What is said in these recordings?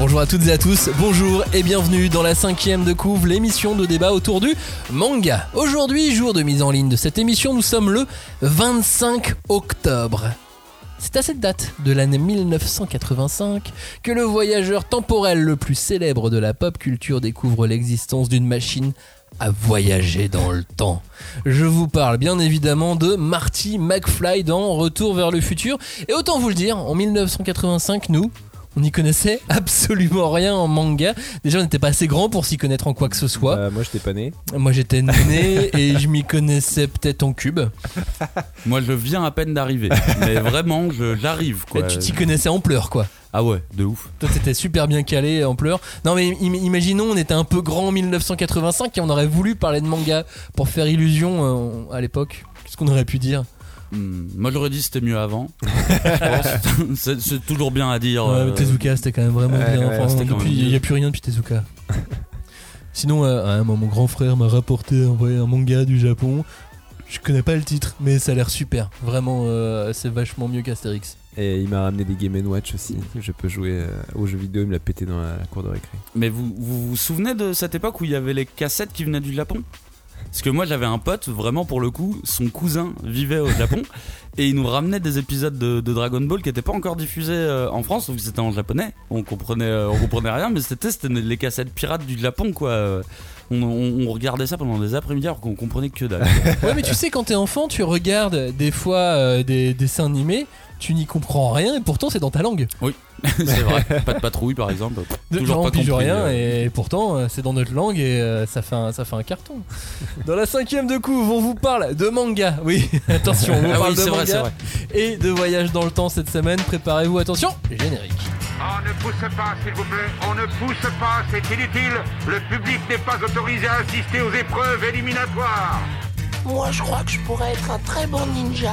Bonjour à toutes et à tous, bonjour et bienvenue dans la cinquième de couvre, l'émission de débat autour du manga. Aujourd'hui, jour de mise en ligne de cette émission, nous sommes le 25 octobre. C'est à cette date de l'année 1985 que le voyageur temporel le plus célèbre de la pop culture découvre l'existence d'une machine à voyager dans le temps. Je vous parle bien évidemment de Marty McFly dans Retour vers le futur. Et autant vous le dire, en 1985, nous, on n'y connaissait absolument rien en manga. Déjà, on n'était pas assez grand pour s'y connaître en quoi que ce soit. Euh, moi, j'étais pas né. Moi, j'étais né et je m'y connaissais peut-être en cube. Moi, je viens à peine d'arriver. Mais vraiment, je- j'arrive, quoi. Et tu t'y connaissais en pleurs, quoi. Ah ouais, de ouf. Toi, t'étais super bien calé en pleurs. Non, mais im- imaginons, on était un peu grand en 1985 et on aurait voulu parler de manga pour faire illusion euh, à l'époque. Qu'est-ce qu'on aurait pu dire? Hmm, Moi, j'aurais dit c'était mieux avant. Je pense. c'est toujours bien à dire. Ouais, euh, mais Tezuka, c'était quand même vraiment ouais, bien. Enfin, depuis, il n'y a plus rien depuis Tezuka. Sinon, euh, ouais, moi, mon grand frère m'a rapporté un, vrai- un manga du Japon. Je connais pas le titre, mais ça a l'air super. Vraiment, euh, c'est vachement mieux qu'Astérix. Et il m'a ramené des Game Watch aussi. Je peux jouer euh, aux jeux vidéo. Il me l'a pété dans la cour de récré. Mais vous, vous vous souvenez de cette époque où il y avait les cassettes qui venaient du Japon? Parce que moi, j'avais un pote, vraiment pour le coup, son cousin vivait au Japon et il nous ramenait des épisodes de, de Dragon Ball qui n'étaient pas encore diffusés euh, en France, donc c'était en japonais. On comprenait, euh, on comprenait rien, mais c'était les cassettes pirates du Japon, quoi. Euh, On, on- on regardait ça pendant des après-midi alors qu'on comprenait que dalle. Ouais, mais tu sais, quand t'es enfant, tu regardes des fois euh, des dessins animés, tu n'y comprends rien et pourtant c'est dans ta langue. C'est vrai. Pas de patrouille, par exemple. De Toujours pas pige compris, rien euh. et pourtant euh, c'est dans notre langue et euh, ça, fait un, ça fait un carton. Dans la cinquième de couve, on vous parle de manga. Oui, attention, on vous Ah parle oui, de c'est vrai, c'est manga vrai. et de voyage dans le temps cette semaine. Préparez-vous, attention, générique. On ne pousse pas, s'il vous plaît. On ne pousse pas, c'est inutile. Le public n'est pas autorisé à assister aux épreuves éliminatoires. Moi, je crois que je pourrais être un très bon ninja.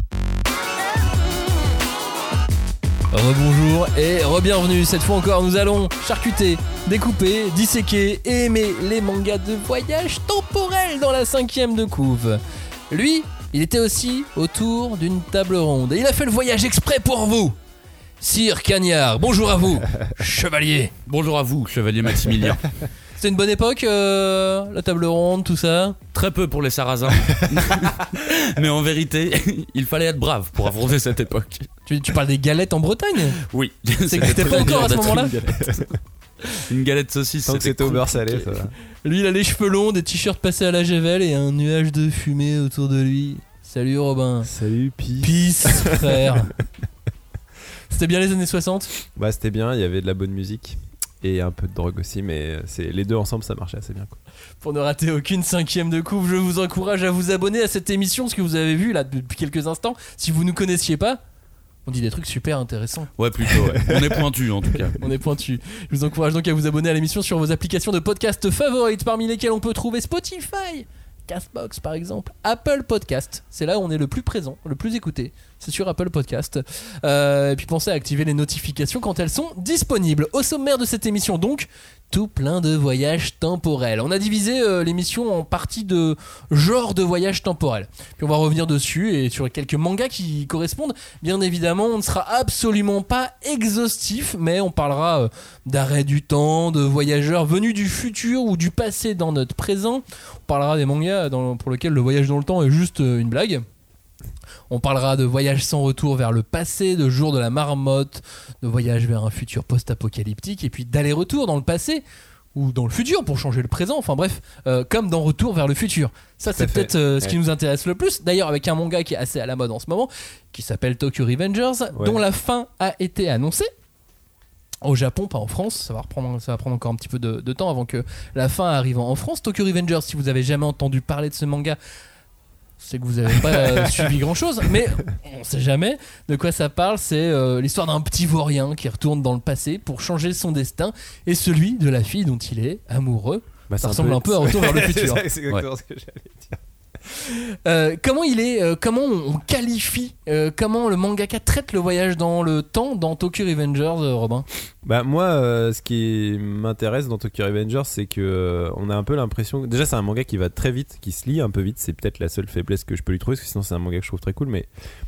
Rebonjour et re-bienvenue. Cette fois encore, nous allons charcuter, découper, disséquer et aimer les mangas de voyage temporel dans la cinquième de couve. Lui, il était aussi autour d'une table ronde et il a fait le voyage exprès pour vous. Sire Cagnard, bonjour à vous, chevalier. Bonjour à vous, chevalier Maximilien. C'était une bonne époque, euh, la table ronde, tout ça Très peu pour les Sarrasins. Mais en vérité, il fallait être brave pour affronter cette époque. tu, tu parles des galettes en Bretagne Oui. C'est que c'était pas encore à ce moment-là Une galette, une galette saucisse. Tant que c'était au beurre salé, ça va. Lui, il a les cheveux longs, des t-shirts passés à la Gévelle et un nuage de fumée autour de lui. Salut Robin. Salut, Pi. Peace, frère. C'était bien les années 60 Bah, c'était bien. Il y avait de la bonne musique. Et un peu de drogue aussi. Mais c'est les deux ensemble, ça marchait assez bien. Quoi. Pour ne rater aucune cinquième de couve, je vous encourage à vous abonner à cette émission, ce que vous avez vu là depuis quelques instants. Si vous ne connaissiez pas, on dit des trucs super intéressants. Ouais, plutôt. ouais. On est pointu en tout cas. On est pointu. Je vous encourage donc à vous abonner à l'émission sur vos applications de podcast favorites, parmi lesquelles on peut trouver Spotify, Castbox par exemple, Apple Podcast. C'est là où on est le plus présent, le plus écouté. C'est sur Apple Podcast. Euh, et puis pensez à activer les notifications quand elles sont disponibles. Au sommaire de cette émission donc, tout plein de voyages temporels. On a divisé euh, l'émission en parties de genre de voyage temporel. Puis on va revenir dessus et sur quelques mangas qui correspondent. Bien évidemment, on ne sera absolument pas exhaustif, mais on parlera euh, d'arrêt du temps, de voyageurs venus du futur ou du passé dans notre présent. On parlera des mangas pour lesquels le voyage dans le temps est juste euh, une blague. On parlera de voyage sans retour vers le passé, de jour de la marmotte, de voyage vers un futur post-apocalyptique, et puis d'aller-retour dans le passé ou dans le futur pour changer le présent. Enfin bref, euh, comme dans Retour vers le futur. Ça, c'est peut-être euh, ce qui nous intéresse le plus. D'ailleurs, avec un manga qui est assez à la mode en ce moment, qui s'appelle Tokyo Revengers, Ouais. dont la fin a été annoncée. Au Japon, pas en France, ça va, reprendre, ça va prendre encore un petit peu de, de temps avant que la fin arrive en France. Tokyo Revengers, si vous avez jamais entendu parler de ce manga, c'est que vous n'avez pas euh, suivi grand chose, mais on sait jamais de quoi ça parle. C'est euh, l'histoire d'un petit vaurien qui retourne dans le passé pour changer son destin et celui de la fille dont il est amoureux. Bah, Ça ressemble un peu à Retour vers le futur. C'est exactement ce que j'allais dire. Euh, comment il est euh, Comment on qualifie euh, Comment le mangaka traite le voyage dans le temps dans Tokyo Revengers, Robin? Bah moi, ce qui m'intéresse dans Tokyo Revengers, c'est que on a un peu l'impression. Déjà, c'est un manga qui va très vite, qui se lit un peu vite. C'est peut-être la seule faiblesse que je peux lui trouver, parce que sinon c'est un manga que je trouve très cool. Mais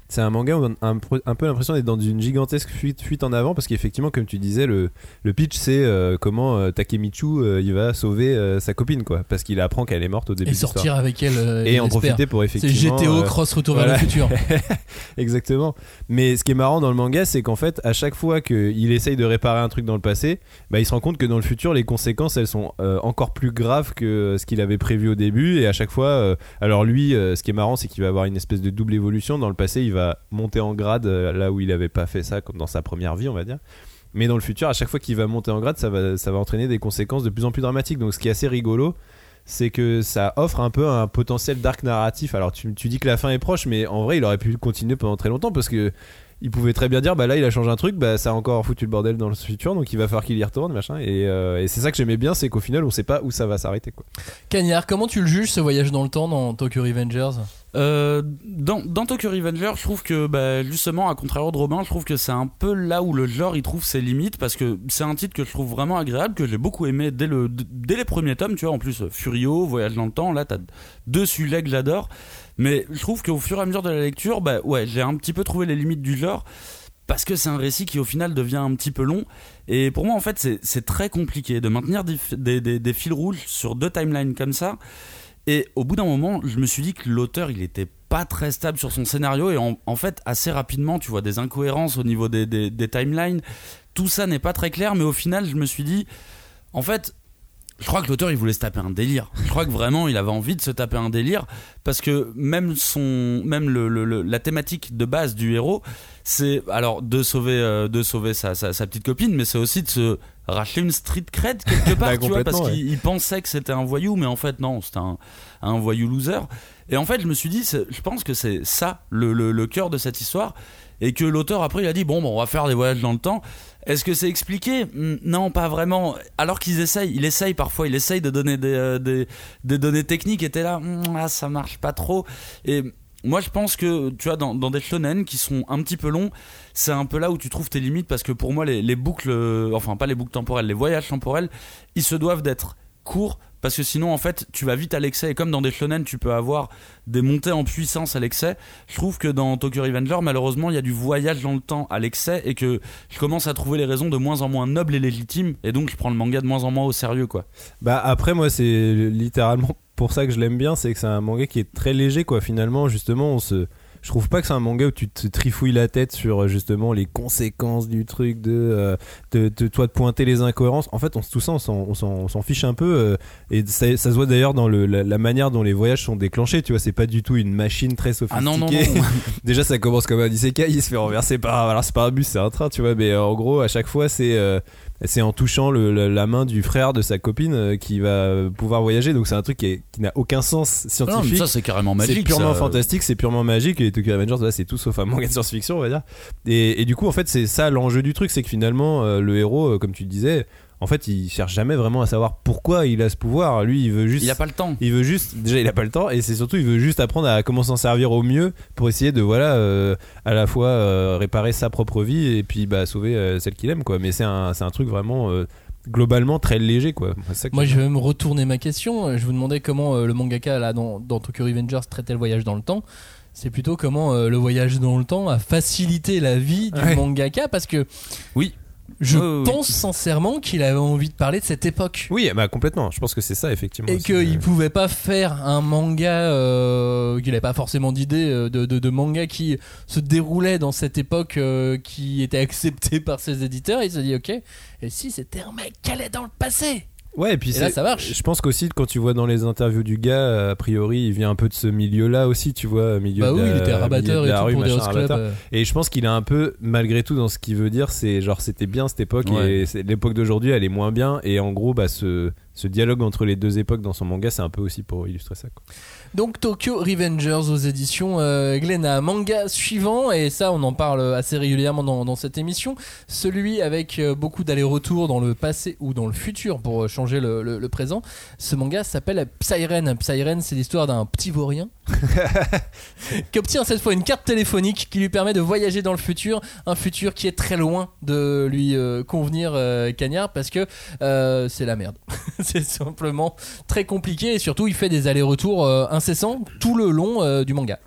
c'est un manga où on a un, un peu l'impression d'être dans une gigantesque fuite, fuite en avant, parce qu'effectivement, comme tu disais, le, le pitch c'est euh, comment euh, Takemichu euh, il va sauver sa copine, quoi, parce qu'il apprend qu'elle est morte au début. Et sortir avec elle. Et en profiter pour C'est effectivement. GTO euh, Cross Retour vers le futur. Exactement. Mais ce qui est marrant dans le manga, c'est qu'en fait, à chaque fois qu'il essaye de réparer un truc dans le passé, bah, il se rend compte que dans le futur, les conséquences, elles sont encore plus graves que ce qu'il avait prévu au début. Et à chaque fois, alors lui, ce qui est marrant, c'est qu'il va avoir une espèce de double évolution. Dans le passé, il va monter en grade euh, là où il n'avait pas fait ça, comme dans sa première vie, on va dire. Mais dans le futur, à chaque fois qu'il va monter en grade, ça va, entraîner des conséquences de plus en plus dramatiques. Donc ce qui est assez rigolo, c'est que ça offre un peu un potentiel dark narratif. Alors tu, tu dis que la fin est proche, mais en vrai, il aurait pu continuer pendant très longtemps parce que il pouvait très bien dire bah là il a changé un truc, bah ça a encore foutu le bordel dans le futur, donc il va falloir qu'il y retourne, machin. Et, euh, et c'est ça que j'aimais bien, c'est qu'au final on sait pas où ça va s'arrêter quoi. Cagnard, comment tu le juges ce voyage dans le temps dans Tokyo Revengers? Euh, dans, dans Tokyo Revenger, je trouve que bah, justement, à contrario de Robin, je trouve que c'est un peu là où le genre il trouve ses limites parce que c'est un titre que je trouve vraiment agréable, que j'ai beaucoup aimé dès, le, dès les premiers tomes. Tu vois, en plus, Furio, Voyage dans le temps, là t'as deux sujets que j'adore. Mais je trouve qu'au fur et à mesure de la lecture, bah ouais, j'ai un petit peu trouvé les limites du genre parce que c'est un récit qui au final devient un petit peu long. Et pour moi, en fait, c'est- très compliqué de maintenir des, fi- des, des- des fils rouges sur deux timelines comme ça. Et au bout d'un moment, je me suis dit que l'auteur, il était pas très stable sur son scénario. Et en, fait, assez rapidement, tu vois des incohérences au niveau des timelines. Tout ça n'est pas très clair, mais au final, je me suis dit, en fait, je crois que l'auteur, il voulait se taper un délire. Je crois que vraiment, il avait envie de se taper un délire. Parce que même, son, même le, le- le- la thématique de base du héros, c'est alors de sauver, euh, de sauver sa, sa, sa petite copine, mais c'est aussi de se racheter une street cred quelque part, Bah, tu vois, parce qu'il il pensait que c'était un voyou, mais en fait, non, c'était un, un voyou loser. Et en fait, je me suis dit, je pense que c'est ça le cœur de cette histoire. Et que l'auteur, après, il a dit, bon, bon, on va faire des voyages dans le temps. Est-ce que c'est expliqué? Non, pas vraiment. Alors qu'ils essayent, il essaye parfois, il essaye de donner des, euh, des, données techniques, et t'es là, Hmm, ah, ça marche pas trop. Et moi, je pense que, tu vois, dans, des shonen qui sont un petit peu longs, c'est un peu là où tu trouves tes limites, parce que pour moi, les, les boucles, euh, enfin, pas les boucles temporelles, les voyages temporels, ils se doivent d'être courts, parce que sinon, en fait, tu vas vite à l'excès, et comme dans des shonen, tu peux avoir des montées en puissance à l'excès, je trouve que dans Tokyo Revenger, malheureusement, il y a du voyage dans le temps à l'excès, et que je commence à trouver les raisons de moins en moins nobles et légitimes, et donc je prends le manga de moins en moins au sérieux, quoi. Bah après moi c'est littéralement pour ça que je l'aime bien, c'est que c'est un manga qui est très léger quoi. Finalement justement on se je trouve pas que c'est un manga où tu te trifouilles la tête sur euh, justement les conséquences du truc de, euh, de, de- toi de pointer les incohérences. En fait, on, tout ça, on s'en- on s'en on s'en fiche un peu. euh, et ça, ça se voit d'ailleurs dans le, la, la manière dont les voyages sont déclenchés. Tu vois, c'est pas du tout une machine très sophistiquée. Ah non, non, non. Déjà, ça commence comme un isekai, il se fait renverser par. Alors, c'est pas un bus, c'est un train, tu vois. Mais euh, en gros, à chaque fois, c'est. C'est en touchant le- la, la main du frère de sa copine euh, qui va pouvoir voyager. Donc c'est un truc qui, qui n'a aucun sens Non, mais scientifique. ça, c'est carrément magique. C'est purement ça. fantastique, c'est purement magique. Et Tokyo Avengers, là, c'est tout sauf un manga de science-fiction, on va dire. Et, et du coup, en fait, c'est ça l'enjeu du truc, c'est que finalement, euh, le héros, euh, comme tu disais, en fait, il cherche jamais vraiment à savoir pourquoi il a ce pouvoir. Lui, il veut juste. Il a pas le temps. Il veut juste, déjà il a pas le temps et c'est surtout il veut juste apprendre à comment s'en servir au mieux pour essayer de voilà euh, à la fois euh, réparer sa propre vie et puis bah sauver euh, celle qu'il aime quoi. Mais c'est un c'est un truc vraiment euh, globalement très léger quoi. Ça Moi, je vais me retourner ma question. Je vous demandais comment euh, le mangaka là dans, dans Tokyo Revengers traitait le voyage dans le temps. C'est plutôt comment euh, le voyage dans le temps a facilité la vie du Ouais. mangaka parce que Oui. Je oui. pense sincèrement qu'il avait envie de parler de cette époque. Oui bah complètement. Je pense que c'est ça effectivement. Et qu'il pouvait pas faire un manga, euh, qu'il avait pas forcément d'idée euh, de, de, de manga qui se déroulait dans cette époque euh, qui était acceptée par ses éditeurs. Il s'est dit, ok, et si c'était un mec qui allait dans le passé? Ouais et puis Et là, ça marche. Je pense qu'aussi quand tu vois dans les interviews du gars, a priori il vient un peu de ce milieu là aussi, tu vois, milieu Bah de oui, la- il était rabatteur et tout rue, pour des machin, clubs. rabatteur. euh. Et je pense qu'il a un peu, malgré tout, dans ce qu'il veut dire, c'est genre c'était bien cette époque Ouais. et l'époque d'aujourd'hui elle est moins bien. Et en gros, bah, ce, ce dialogue entre les deux époques dans son manga, c'est un peu aussi pour illustrer ça. Quoi. Donc Tokyo Revengers aux éditions euh, Glénat. Manga suivant, et ça on en parle assez régulièrement dans, cette émission, celui avec euh, beaucoup d'allers-retours dans le passé ou dans le futur pour changer le, le- le présent. Ce manga s'appelle Psyren. Psyren c'est l'histoire d'un petit vaurien qui obtient cette fois une carte téléphonique qui lui permet de voyager dans le futur, un futur qui est très loin de lui euh, convenir euh, Cagnard parce que euh, c'est la merde. c'est simplement très compliqué et surtout il fait des allers-retours incessants tout le long du manga.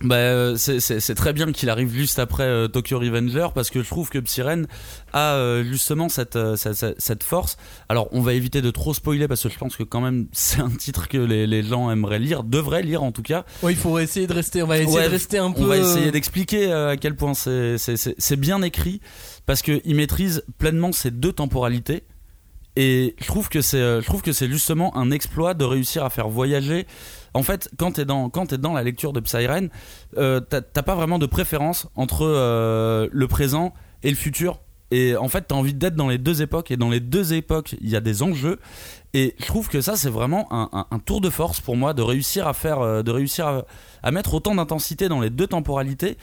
Bah, euh, c'est- très bien qu'il arrive juste après euh, Tokyo Revenger parce que je trouve que Psyren a euh, justement cette, euh, cette, force. Alors, on va éviter de trop spoiler parce que je pense que quand même c'est un titre que les, les gens aimeraient lire, devraient lire en tout cas. Ouais, il faut essayer de rester, on va essayer Ouais, de rester un peu. On va essayer d'expliquer à quel point c'est- bien écrit parce qu'il maîtrise pleinement ces deux temporalités. Et je trouve que c'est, je trouve que c'est justement un exploit de réussir à faire voyager. En fait, quand t'es dans, t'es dans la lecture de Psyren, euh, t'as pas vraiment de préférence entre euh, le présent et le futur. Et en fait, t'as envie d'être dans les deux époques. Et dans les deux époques, il y a des enjeux. Et je trouve que ça, c'est vraiment un, tour de force pour moi de réussir à faire, euh, de réussir à mettre autant d'intensité dans les deux temporalités.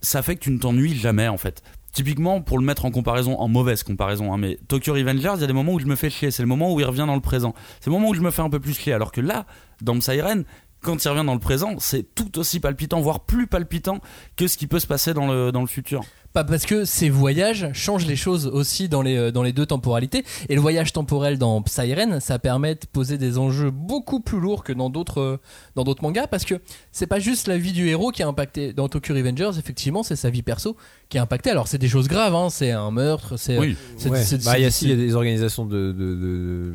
Ça fait que tu ne t'ennuies jamais, en fait. Typiquement, pour le mettre en comparaison, en mauvaise comparaison, hein, mais Tokyo Revengers, il y a des moments où je me fais chier. C'est le moment où il revient dans le présent. C'est le moment où je me fais un peu plus chier. Alors que là, dans Siren, quand il revient dans le présent, c'est tout aussi palpitant, voire plus palpitant que ce qui peut se passer dans le futur. Pas parce que ces voyages changent les choses aussi dans les, euh, dans les deux temporalités. Et le voyage temporel dans Psyren, ça permet de poser des enjeux beaucoup plus lourds que dans d'autres euh, dans d'autres mangas. Parce que c'est pas juste la vie du héros qui est impactée. Dans Tokyo Revengers, effectivement, c'est sa vie perso qui est impactée. Alors c'est des choses graves, hein, c'est un meurtre, c'est. Oui. c'est- Ouais. c'est- Bah, il y a c'est- si, il y a des organisations de, de-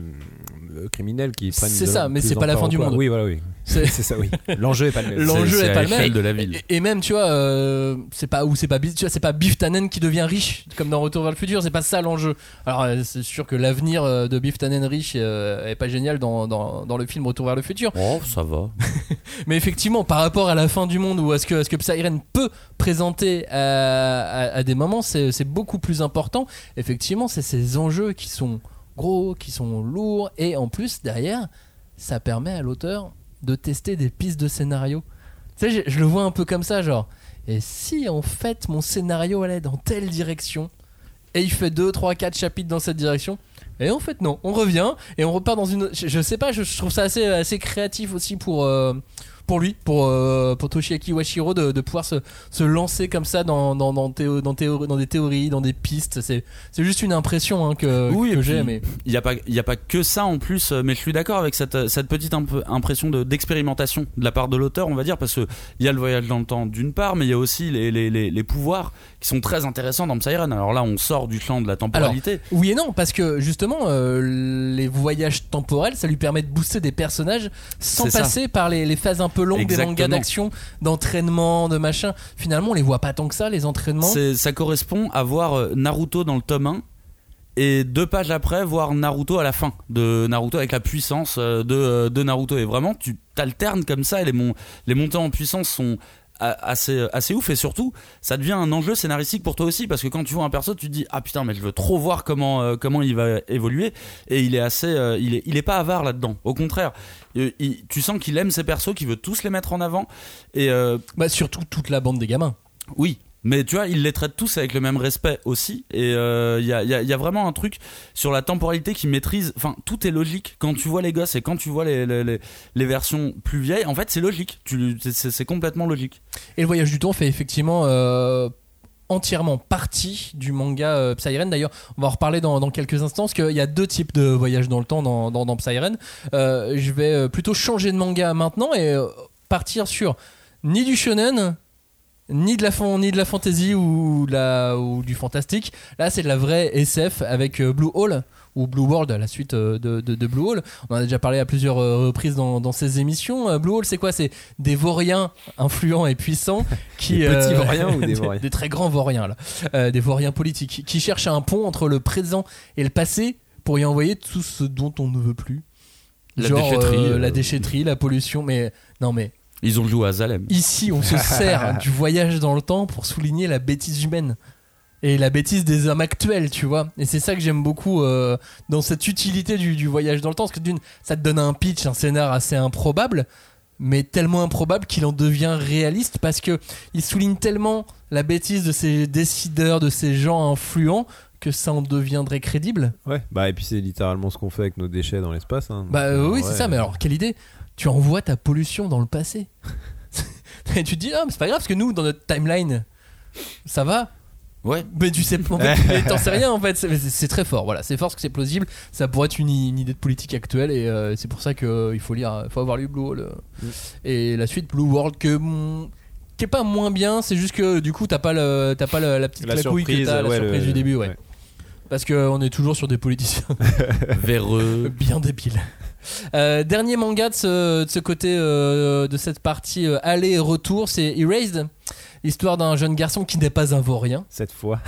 criminels qui prennent. C'est ça, la- mais c'est pas la fin du quoi. monde. Oui, voilà, oui. c'est- C'est ça, oui. L'enjeu est pas le même. L'enjeu C'est- est c'est pas le même. de la ville. Et, et même, tu vois, euh, c'est pas ou c'est pas Biff- tu vois, c'est pas Biff Tannen qui devient riche comme dans Retour vers le futur. C'est pas ça l'enjeu. Alors euh, c'est sûr que l'avenir euh, de Biff Tannen riche euh, est pas génial dans, dans, dans le film Retour vers le futur. Oh, ça va. Mais effectivement, par rapport à la fin du monde ou à ce que, à ce que Psyren peut présenter à, à- à des moments, c'est c'est beaucoup plus important. Effectivement, c'est ces enjeux qui sont gros, qui sont lourds, et en plus, derrière, ça permet à l'auteur de tester des pistes de scénario. Tu sais, je, je le vois un peu comme ça, genre, et si en fait mon scénario allait dans telle direction, et il fait 2, 3, 4 chapitres dans cette direction, et en fait, non, on revient et on repart dans une. Je, je sais pas, je, trouve ça assez, assez créatif aussi pour, euh, pour lui, pour, euh, pour Toshiaki Washiro, de, de pouvoir se, se lancer comme ça dans, dans, dans, théo- dans, théo- dans des théories, dans des pistes. C'est juste une impression hein, que, Oui, que j'ai, mais. Il n'y a, pas- y a pas que ça en plus, euh, mais je suis d'accord avec cette, cette petite imp- impression de- d'expérimentation de, la part de l'auteur, on va dire, parce qu'il y a le voyage dans le temps d'une part, mais il y a aussi les, les, les, les pouvoirs qui sont très intéressants dans Psyren. Alors là, on sort du champ de la temporalité. Oui et non, parce que justement, euh, les voyages temporels, ça lui permet de booster des personnages sans ça. passer par les, les phases un peu longues des mangas d'action, d'entraînement, de machin. Finalement, on les voit pas tant que ça, les entraînements. Ça correspond à voir euh, Naruto dans le tome 1 et deux pages après voir Naruto à la fin de Naruto avec la puissance euh, de, euh, de Naruto et vraiment tu t'alternes comme ça et les, mon- les montées en puissance sont assez, assez ouf et surtout ça devient un enjeu scénaristique pour toi aussi parce que quand tu vois un perso tu te dis ah putain mais je veux trop voir comment, euh, comment il va évoluer et il est assez euh, il, est, il est pas avare là-dedans au contraire Euh, il- tu sens qu'il aime ses persos qu'il veut tous les mettre en avant et euh, Bah, surtout toute la bande des gamins. oui, mais tu vois, ils les traitent tous avec le même respect aussi. Et euh, il y, a, il y a- il y a vraiment un truc sur la temporalité qui maîtrise. Enfin, tout est logique. Quand tu vois les gosses et quand tu vois les, versions plus vieilles, en fait, c'est logique. C'est complètement logique. Et le voyage du temps fait effectivement euh, entièrement partie du manga euh. D'ailleurs, on va en reparler dans, quelques instants, parce qu'il y a deux types de voyages dans le temps dans, dans. Euh, je vais euh, plutôt changer de manga maintenant et euh, partir sur ni du shonen, ni de la, fan- ni de la fantasy ou, la, ou du fantastique. Là, c'est de la vraie SF avec euh, Blue Hole ou Blue World, la suite euh, de, de, de Blue Hole. On en a déjà parlé à plusieurs euh, reprises dans, dans ces émissions. Blue Hole, c'est quoi? C'est des vauriens influents et puissants qui Des petits euh, vauriens ou des vauriens? des très grands vauriens là, Euh, des vauriens politiques qui cherchent un pont entre le présent et le passé pour y envoyer tout ce dont on ne veut plus. La Genre déchetterie, euh. la déchetterie, la pollution, mais non mais Ils ont joué à Zalem. Ici, on se sert du voyage dans le temps pour souligner la bêtise humaine et la bêtise des hommes actuels, tu vois. Et c'est ça que j'aime beaucoup euh, dans cette utilité du, du voyage dans le temps, parce que d'une, ça te donne un pitch, un scénar assez improbable, mais tellement improbable qu'il en devient réaliste parce que il souligne tellement la bêtise de ces décideurs, de ces gens influents que ça en deviendrait crédible. Ouais, bah et puis c'est littéralement ce qu'on fait avec nos déchets dans l'espace. hein. Bah euh, oui, ouais. c'est ça, mais alors quelle idée tu envoies ta pollution dans le passé. Et tu te dis, ah, mais c'est pas grave, parce que nous, dans notre timeline, ça va. Ouais. Mais tu sais, en fait, t'en sais rien en fait. C'est- C'est très fort, voilà. C'est fort parce que c'est plausible. Ça pourrait être une, une idée de politique actuelle et euh, c'est pour ça qu'il faut lire, faut avoir lu Blue euh, et la suite Blue World que mm, qui est pas moins bien. C'est juste que du coup t'as pas le, t'as pas le- la petite La claquouille que surprise, t'as, la surprise le- du début, ouais. ouais. Parce qu'on est toujours sur des politiciens Véreux. bien débiles. Euh, dernier manga de ce, de ce côté de cette partie euh, aller et retour, c'est Erased. L'histoire d'un jeune garçon qui n'est pas un vaurien Cette fois.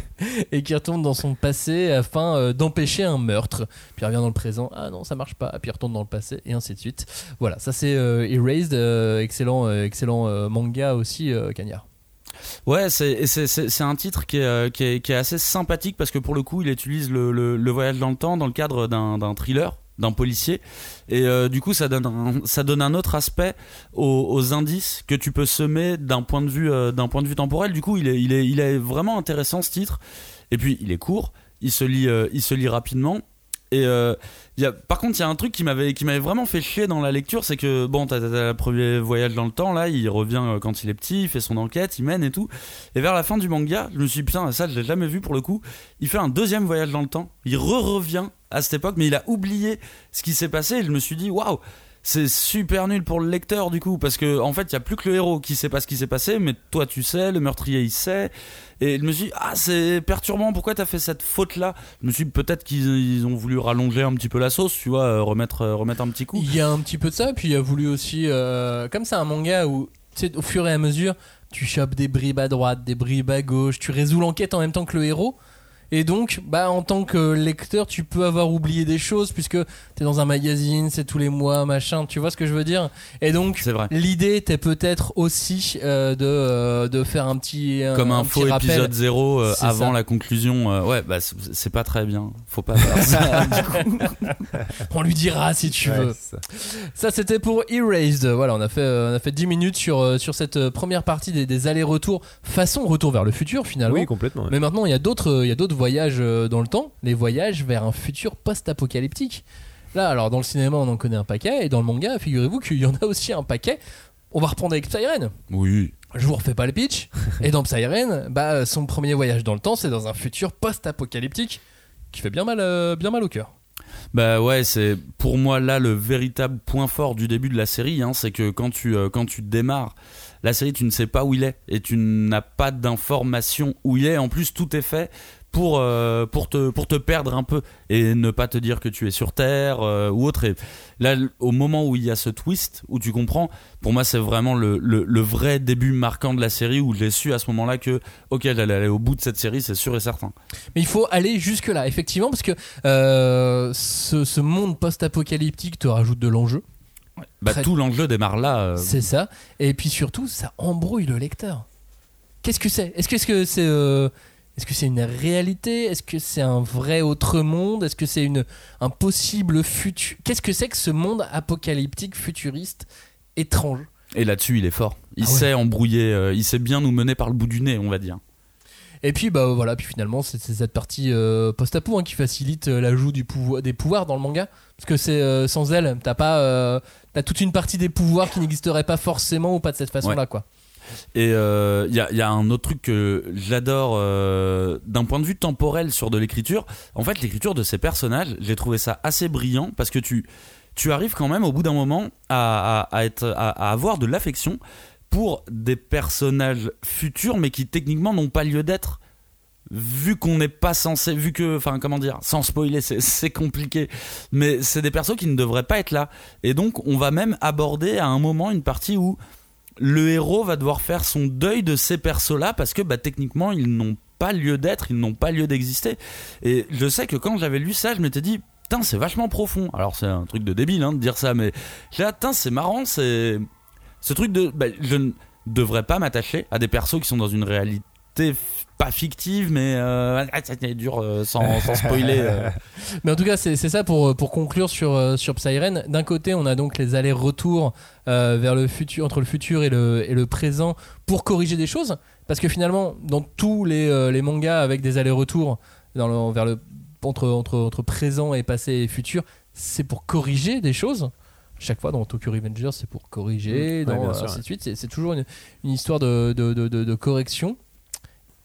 et qui retourne dans son passé afin euh, d'empêcher un meurtre. Puis il revient dans le présent, ah non, ça marche pas, puis il retourne dans le passé, et ainsi de suite. Voilà, ça c'est euh, Erased, euh, excellent, euh, excellent euh, manga aussi, euh, Cagnard. Ouais, c'est un titre qui est, euh, qui, est, qui est assez sympathique parce que pour le coup, il utilise le, le, le voyage dans le temps dans le cadre d'un d'un thriller d'un policier. Et euh, du coup ça donne un, ça donne un autre aspect aux, indices que tu peux semer d'un point de vue euh, d'un point de vue temporel. Du coup il est il est il est vraiment intéressant ce titre. Et puis il est court il se lit euh, il se lit rapidement et euh, par contre, il y a un truc qui m'avait qui m'avait vraiment fait chier dans la lecture, c'est que bon, t'as le premier voyage dans le temps là, il revient euh, quand il est petit, il fait son enquête, il mène et tout. Et vers la fin du manga, je me suis dit, putain, ça je l'ai jamais vu pour le coup. Il fait un deuxième voyage dans le temps, il re-revient à cette époque, mais il a oublié ce qui s'est passé. Et je me suis dit, waouh, c'est super nul pour le lecteur du coup, parce que en fait, il y a plus que le héros qui sait pas ce qui s'est passé, mais toi tu sais, le meurtrier il sait. Et je me suis dit, ah, c'est perturbant, pourquoi t'as fait cette faute là Je me suis dit, peut-être qu'ils ils ont voulu rallonger un petit peu la sauce, tu vois, euh, remettre, euh, remettre un petit coup. Il y a un petit peu de ça, puis il a voulu aussi, euh, comme c'est un manga où, au fur et à mesure, tu chopes des bribes à droite, des bribes à gauche, tu résous l'enquête en même temps que le héros. Et donc, bah, en tant que lecteur, tu peux avoir oublié des choses puisque t'es dans un magazine, c'est tous les mois, machin. Tu vois ce que je veux dire? Et donc, C'est vrai. l'idée était peut-être aussi euh, de, euh, de faire un petit, Comme un, faux rappel. épisode zéro euh, avant ça. la conclusion. euh, ouais, bah c'est pas très bien. Faut pas faire ça. On lui dira si tu Ouais, veux. ça. Ça c'était pour Erased. Voilà, on a fait, euh, on a fait 10 minutes sur, euh, sur cette première partie des, des allers-retours façon retour vers le futur finalement. Oui, complètement. ouais. Mais maintenant, il y a d'autres, il y a d'autres voyages euh, dans le temps, les voyages vers un futur post-apocalyptique. Là, alors dans le cinéma, on en connaît un paquet, et dans le manga, figurez-vous qu'il y en a aussi un paquet. On va reprendre avec Psyren. oui. Je vous refais pas le pitch. et dans Psyren, bah, son premier voyage dans le temps, c'est dans un futur post-apocalyptique qui fait bien mal, euh, bien mal au cœur. Bah ouais, c'est pour moi là le véritable point fort du début de la série, hein, c'est que quand tu euh, quand tu démarres la série, tu ne sais pas où il est et tu n'as pas d'information où il est. En plus, tout est fait pour euh, pour te pour te perdre un peu et ne pas te dire que tu es sur Terre euh, ou autre. Et là, au moment où il y a ce twist où tu comprends, pour moi, c'est vraiment le, le, le vrai début marquant de la série où j'ai su à ce moment-là que ok, j'allais aller au bout de cette série, c'est sûr et certain. Mais il faut aller jusque là, effectivement, parce que euh, ce, ce monde post-apocalyptique te rajoute de l'enjeu. Bah Très- tout l'enjeu démarre là. C'est ça. Et puis surtout, ça embrouille le lecteur. Qu'est-ce que c'est? Est-ce que c'est est-ce que c'est une réalité? Est-ce que c'est un vrai autre monde? Est-ce que c'est une un possible futur Qu'est-ce que c'est que ce monde apocalyptique futuriste étrange? Et là-dessus, il est fort. Il Ah ouais. sait embrouiller, euh, il sait bien nous mener par le bout du nez, on va dire. Et puis bah voilà, puis finalement c'est cette partie euh, post-apo hein, qui facilite euh, l'ajout du pouvoir, des pouvoirs dans le manga, parce que c'est euh, sans elle, t'as pas, t'as toute une partie des pouvoirs qui n'existeraient pas forcément ou pas de cette façon-là quoi. Et il y, a, y a un autre truc que j'adore euh, d'un point de vue temporel sur de l'écriture. En fait, l'écriture de ces personnages, j'ai trouvé ça assez brillant parce que tu, tu arrives quand même au bout d'un moment à, à- être, à, avoir de l'affection pour des personnages futurs mais qui techniquement n'ont pas lieu d'être. Vu qu'on n'est pas censé, vu que, enfin, comment dire, sans spoiler, c'est compliqué, mais c'est des persos qui ne devraient pas être là. Et donc, on va même aborder à un moment une partie où le héros va devoir faire son deuil de ces persos-là parce que bah, techniquement ils n'ont pas lieu d'être, ils n'ont pas lieu d'exister. Et je sais que quand j'avais lu ça, je m'étais dit, putain, c'est vachement profond. Alors c'est un truc de débile hein, de dire ça, mais dit, putain, c'est marrant, c'est ce truc de, bah, je ne devrais pas m'attacher à des persos qui sont dans une réalité pas fictive, mais euh, ah, c'est dur euh, sans, sans spoiler. euh. Mais en tout cas, c'est c'est ça pour, pour conclure sur, euh, sur Psyren. D'un côté, on a donc les allers-retours euh, vers le futur, entre le futur et le, et le présent pour corriger des choses. Parce que finalement, dans tous les, euh, les mangas avec des allers-retours dans le- vers le, entre, entre, entre présent et passé et futur, c'est pour corriger des choses. Chaque fois dans Tokyo Revengers, c'est pour corriger, Mmh. Ouais, dans, euh, sûr, ainsi ouais. de suite. C'est, c'est toujours une, une histoire de, de, de- de- de correction.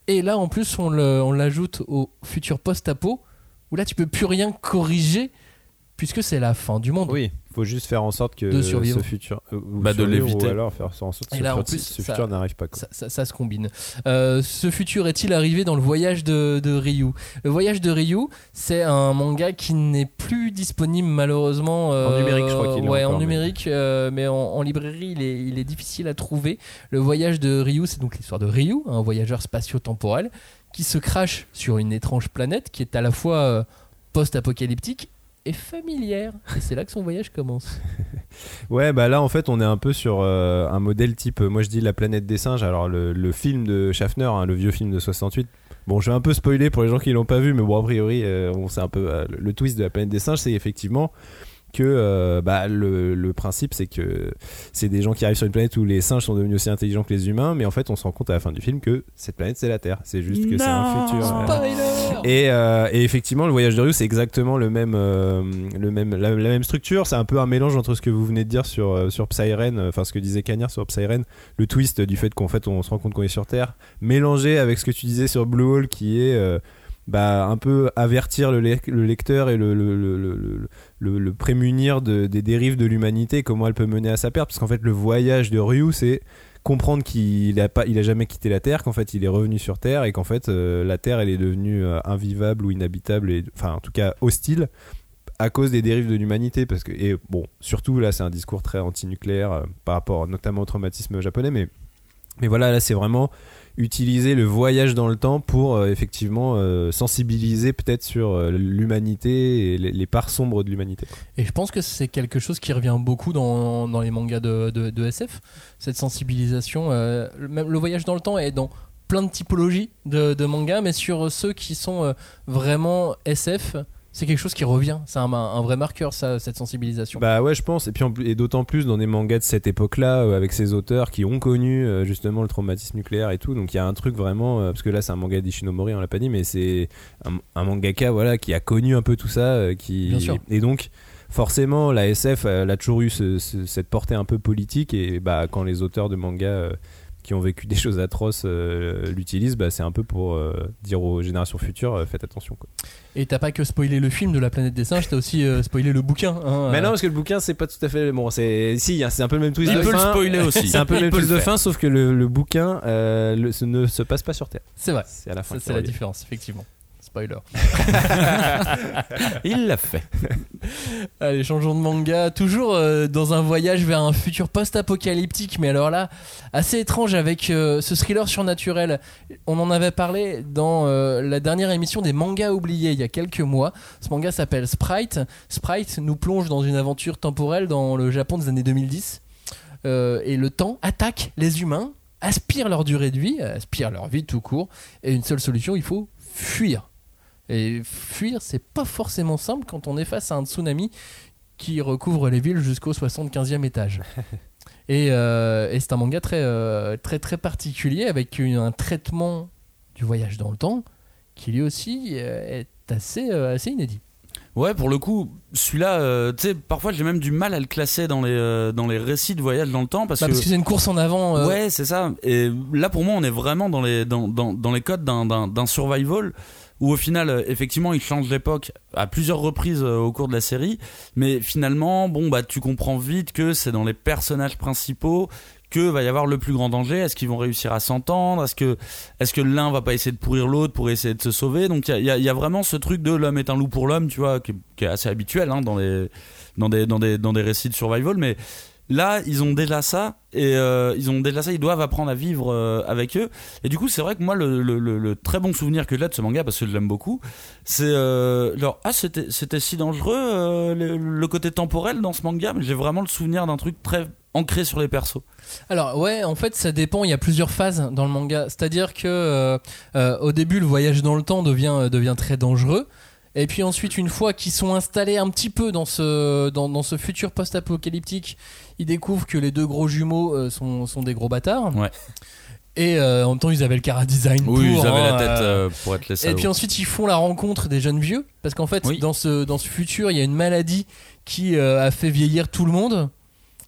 Et là, en plus, on, l'ajoute au futur post-apo, où là, tu peux plus rien corriger, puisque c'est la fin du monde. Faut juste faire en sorte que De survivre. ce futur. euh, ou Bah, de l'éviter. Ou alors faire en sorte que Et ce, là, en futur- plus, ce ça- futur n'arrive pas. Quoi. Ça, ça- ça se combine. Euh, ce futur est-il arrivé dans le voyage de, de Ryu? Le voyage de Ryu, c'est un manga qui n'est plus disponible malheureusement. euh, En numérique, je crois qu'il est Ouais, encore, en mais- numérique, euh, mais en, en librairie, il est, il est difficile à trouver. Le voyage de Ryu, c'est donc l'histoire de Ryu, un voyageur spatio-temporel qui se crache sur une étrange planète qui est à la fois euh, post-apocalyptique et familière. C'est là que son voyage commence. Ouais, bah là en fait on est un peu sur euh, un modèle type, euh, moi je dis la planète des singes, alors le, film de Schaffner, hein, le vieux film de 68. Bon, je vais un peu spoiler pour les gens qui l'ont pas vu, mais bon, a priori, euh, un peu euh, le twist de la planète des singes, c'est effectivement que euh, bah, le, le principe c'est que c'est des gens qui arrivent sur une planète où les singes sont devenus aussi intelligents que les humains, mais en fait on se rend compte à la fin du film que cette planète c'est la Terre, c'est juste que c'est un futur. euh, et, euh, et effectivement, le voyage de Ryu, c'est exactement le même, euh, le même, la, la même structure. C'est un peu un mélange entre ce que vous venez de dire sur sur Psyren, enfin ce que disait Cagnard sur Psyren, le twist du fait qu'en fait on se rend compte qu'on est sur Terre, mélangé avec ce que tu disais sur Blue Hole, qui est bah, un peu avertir le, lec- le lecteur et le, prémunir de- des dérives de l'humanité, comment elle peut mener à sa perte. Parce qu'en fait, le voyage de Ryu, c'est comprendre qu'il a pas il a jamais quitté la terre qu'en fait il est revenu sur terre et qu'en fait euh, la terre elle est devenue euh, invivable ou inhabitable et enfin en tout cas hostile à cause des dérives de l'humanité parce que et bon surtout là c'est un discours très anti-nucléaire euh, par rapport notamment au traumatisme japonais mais mais voilà là c'est vraiment utiliser le voyage dans le temps pour euh, effectivement euh, sensibiliser peut-être sur euh, l'humanité et les, parts sombres de l'humanité Et je pense que c'est quelque chose qui revient beaucoup dans, dans les mangas de, SF, cette sensibilisation. même le voyage dans le temps est dans plein de typologies de, de mangas, mais sur ceux qui sont vraiment SF, c'est quelque chose qui revient. C'est un, un vrai marqueur, ça, cette sensibilisation. Bah ouais, je pense. Et puis en et d'autant plus dans des mangas de cette époque-là, euh, avec ces auteurs qui ont connu euh, justement le traumatisme nucléaire et tout. Donc il y a un truc vraiment, euh, parce que là c'est un manga d'Ishinomori, on l'a pas dit, mais c'est un, un mangaka voilà qui a connu un peu tout ça, qui Bien sûr. et donc forcément la SF elle a toujours eu ce- ce- cette portée un peu politique et bah quand les auteurs de mangas qui ont vécu des choses atroces euh, l'utilisent, bah, c'est un peu pour euh, dire aux générations futures euh, faites attention. Quoi. Et t'as pas que spoilé le film de la planète des singes, t'as aussi euh, spoilé le bouquin. hein, Mais euh. non, parce que le bouquin c'est pas tout à fait bon. C'est si, hein, c'est un peu le même twist Il de peut le spoiler aussi. C'est un peu le même twist le de fin, sauf que le, le bouquin euh, le- ce ne se passe pas sur Terre. C'est vrai. C'est à la fin. C'est la différence, effectivement. Spoiler. Il l'a fait. Allez, changeons de manga. Toujours euh, dans un voyage vers un futur post-apocalyptique, mais alors là, assez étrange avec euh, ce thriller surnaturel. On en avait parlé dans euh, la dernière émission des mangas oubliés il y a quelques mois. Ce manga s'appelle Sprite. Sprite nous plonge dans une aventure temporelle dans le Japon des années 2010. Euh, et le temps attaque les humains, aspire leur durée de vie, aspire leur vie tout court. Et une seule solution, il faut fuir. Et fuir, c'est pas forcément simple quand on est face à un tsunami qui recouvre les villes jusqu'au 75e étage. et euh, et c'est un manga très, euh, très, très particulier avec une- un traitement du voyage dans le temps qui lui aussi euh, est assez, assez inédit. Ouais, pour le coup, celui-là, euh, tu sais, parfois j'ai même du mal à le classer dans les, euh, dans les récits de voyage dans le temps parce Bah, que. parce que c'est une course en avant. euh, Ouais, c'est ça. Et là, pour moi, on est vraiment dans les, dans, dans, dans les codes d'un survival où au final, euh, effectivement, il change d'époque à plusieurs reprises euh, au cours de la série. Mais finalement, bon, bah, tu comprends vite que c'est dans les personnages principaux que va y avoir le plus grand danger. Est-ce qu'ils vont réussir à s'entendre? Est-ce que, est-ce que l'un va pas essayer de pourrir l'autre pour essayer de se sauver? Donc il y a, vraiment ce truc de l'homme est un loup pour l'homme, tu vois, qui, est- qui est assez habituel hein, dans les, dans des, dans des, dans des récits de survival. Mais là, ils ont déjà ça et euh, ils ont déjà ça. Ils doivent apprendre à vivre euh, avec eux. Et du coup, c'est vrai que moi, le, très bon souvenir que j'ai de ce manga, parce que je l'aime beaucoup, c'est euh, genre ah c'était si dangereux euh, le, côté temporel dans ce manga. Mais j'ai vraiment le souvenir d'un truc très ancré sur les persos. Alors ouais, en fait, ça dépend. Il y a plusieurs phases dans le manga. C'est-à-dire que euh, euh, au début, le voyage dans le temps euh, devient très dangereux. Et puis ensuite, une fois qu'ils sont installés un petit peu dans ce dans, dans ce futur post-apocalyptique, ils découvrent que les deux gros jumeaux euh, sont sont des gros bâtards. Ouais. Et euh, en même temps, ils avaient le cara design pour. Oui, ils avaient hein, la tête euh, pour être les et salauds. puis ensuite, ils font la rencontre des jeunes vieux, parce qu'en fait, Oui. dans, ce, dans ce futur, il y a une maladie qui a fait vieillir tout le monde.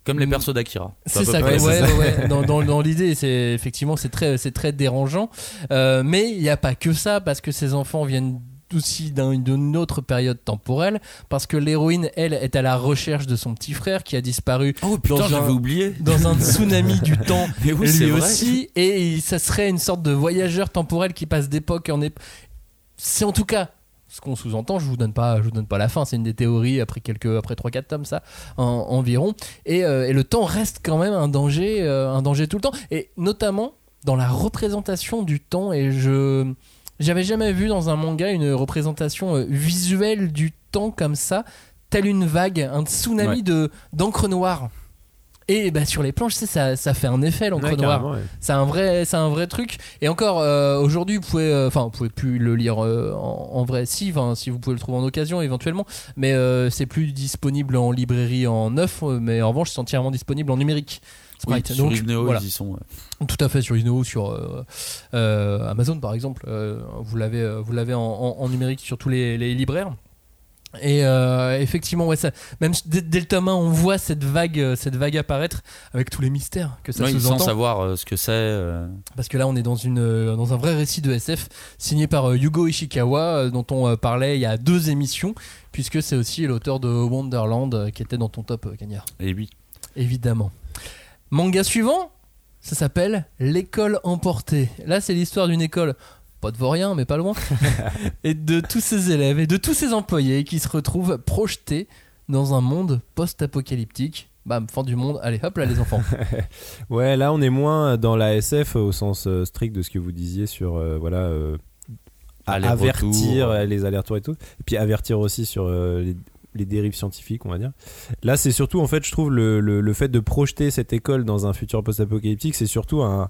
Comme les Mm. persos d'Akira. C'est ça, ouais, ouais, ouais. Dans, dans- dans l'idée, c'est effectivement c'est très, c'est très dérangeant. Euh, mais il n'y a pas que ça parce que ces enfants viennent aussi d'un- d'une autre période temporelle parce que l'héroïne elle est à la recherche de son petit frère qui a disparu Oh putain, Dans un- oublié. dans un tsunami du temps Mais oui, lui vrai. aussi et ça serait une sorte de voyageur temporel qui passe d'époque en époque c'est en tout cas ce qu'on sous-entend je vous donne pas je vous donne pas la fin c'est une des théories après quelques après 3 4 tomes ça en- environ et, euh, et le temps reste quand même un danger euh, un danger tout le temps et notamment dans la représentation du temps et je j'avais jamais vu dans un manga une représentation euh, visuelle du temps comme ça telle une vague un tsunami Ouais. de d'encre noire et bah, sur les planches, ça, ça fait un effet l'encre Ouais, noire. ouais. C'est un vrai, c'est un vrai truc. Et encore, euh, aujourd'hui, vous pouvez, euh, enfin, vous pouvez plus le lire euh, en, en vrai, si, si vous pouvez le trouver en occasion éventuellement, mais c'est plus disponible en librairie en neuf, mais en revanche, c'est entièrement disponible en numérique. Oui, sur voilà. ils y sont. ouais. Tout à fait sur Isneo, sur euh, euh, Amazon par exemple. Euh, vous l'avez, vous l'avez en, en- en numérique sur tous les, les libraires. Et euh, effectivement, ouais, ça, même dès, le tome 1, on voit cette vague, cette vague apparaître avec tous les mystères que ça Oui, sans sous-entend. savoir euh, ce que c'est. euh, Parce que là, on est dans, une, dans un vrai récit de SF signé par Yugo Ishikawa, dont on parlait il y a deux émissions, puisque c'est aussi l'auteur de Wonderland qui était dans ton top, Cagnard. Et oui. Évidemment. Manga suivant, ça s'appelle L'école emportée. Là, c'est l'histoire d'une école, pas de vaurien, mais pas loin, et de tous ses élèves et de tous ses employés qui se retrouvent projetés dans un monde post-apocalyptique. Bam, fin du monde. Allez, hop là, les enfants. Ouais, là on est moins dans la SF au sens euh, strict de ce que vous disiez sur euh, voilà euh, avertir les allers-retours et tout, et puis avertir aussi sur euh, les, les dérives scientifiques, on va dire. Là, c'est surtout en fait, je trouve le, le, le fait de projeter cette école dans un futur post-apocalyptique, c'est surtout un,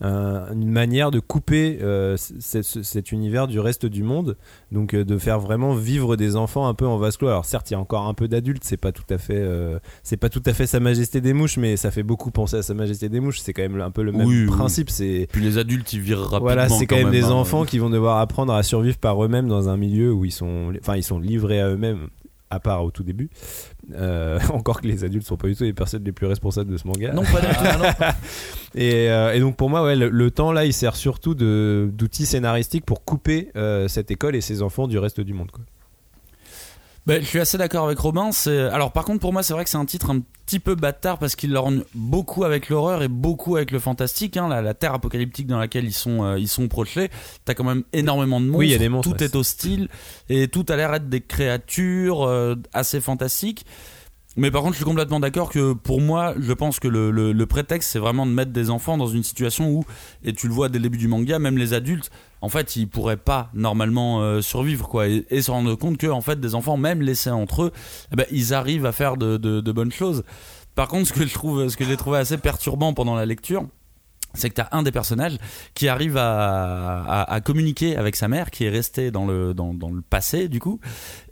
un- une manière de couper euh, cet univers du reste du monde, donc euh, de faire vraiment vivre des enfants un peu en vase clos. Alors certes, il y a encore un peu d'adultes, c'est pas tout à fait, euh, c'est pas tout à fait Sa Majesté des mouches, mais ça fait beaucoup penser à Sa Majesté des mouches. C'est quand même un peu le même Oui, oui. principe. C'est Puis les adultes, ils virent rapidement. voilà, c'est quand, même, des hein. enfants qui vont devoir apprendre à survivre par eux-mêmes dans un milieu où ils sont, enfin, ils sont livrés à eux-mêmes, à part au tout début. Euh, encore que les adultes sont pas du tout les personnes les plus responsables de ce manga. Non, pas du tout. Et, euh, et donc pour moi, ouais, le, le temps là, il sert surtout d'outil scénaristique pour couper euh, cette école et ses enfants du reste du monde. Quoi. Ben, je suis assez d'accord avec Robin. Alors par contre pour moi c'est vrai que c'est un titre un petit peu bâtard parce qu'il lorgne beaucoup avec l'horreur et beaucoup avec le fantastique. Hein, la, la terre apocalyptique dans laquelle ils sont euh, ils sont projetés. T'as quand même énormément de monstres. Oui, il y a des monstres, Tout ouais. est hostile et tout a l'air d'être des créatures euh, assez fantastiques. Mais par contre, je suis complètement d'accord que pour moi, je pense que le, prétexte, c'est vraiment de mettre des enfants dans une situation où, et tu le vois dès le début du manga, même les adultes, en fait, ils pourraient pas normalement euh, survivre, quoi, et, et se rendre compte que, en fait, des enfants, même laissés entre eux, eh ben, ils arrivent à faire de, de- de bonnes choses. Par contre, ce que je trouve, ce que j'ai trouvé assez perturbant pendant la lecture, c'est que t'as un des personnages qui arrive à, à- à communiquer avec sa mère qui est restée dans le, dans, dans le passé du coup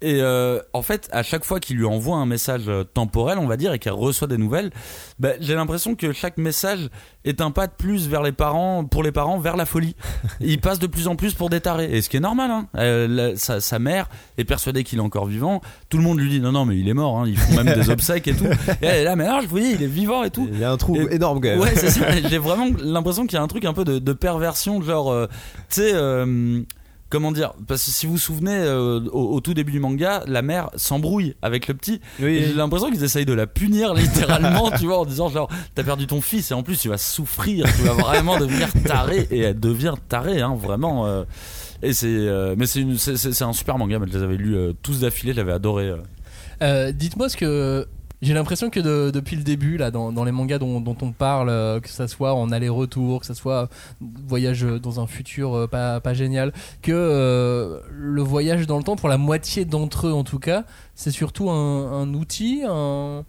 et euh, en fait à chaque fois qu'il lui envoie un message euh, temporel on va dire et qu'elle reçoit des nouvelles bah, j'ai l'impression que chaque message est un pas de plus vers les parents pour les parents vers la folie il passe de plus en plus pour des tarés et ce qui est normal hein. Euh, la- sa, sa mère est persuadée qu'il est encore vivant tout le monde lui dit non non mais il est mort hein. ils font même des obsèques et tout et elle est là mais non je vous dis il est vivant et tout Il y a un trou Et- énorme quand même. Ouais, c'est ça. J'ai vraiment l'impression qu'il y a un truc un peu de, de perversion, genre, euh, tu sais, euh, comment dire Parce que si vous vous souvenez, euh, au, au tout début du manga, la mère s'embrouille avec le petit. Oui, Et J'ai l'impression qu'ils essayent de la punir littéralement, tu vois, en disant genre, t'as perdu ton fils et en plus tu vas souffrir, tu vas vraiment devenir taré. Et elle devient tarée, hein, vraiment. euh, et c'est, euh, mais c'est, une- c'est, c'est- c'est un super manga. Mais je les avais lus tous d'affilée, j'avais adoré. Dites-moi ce que. J'ai l'impression que de- depuis le début, là, dans, les mangas dont, on parle, euh, que ça soit en aller-retour, que ça soit euh, voyage euh, dans un futur pas, pas génial, que le voyage dans le temps, pour la moitié d'entre eux en tout cas, c'est surtout un, outil, un,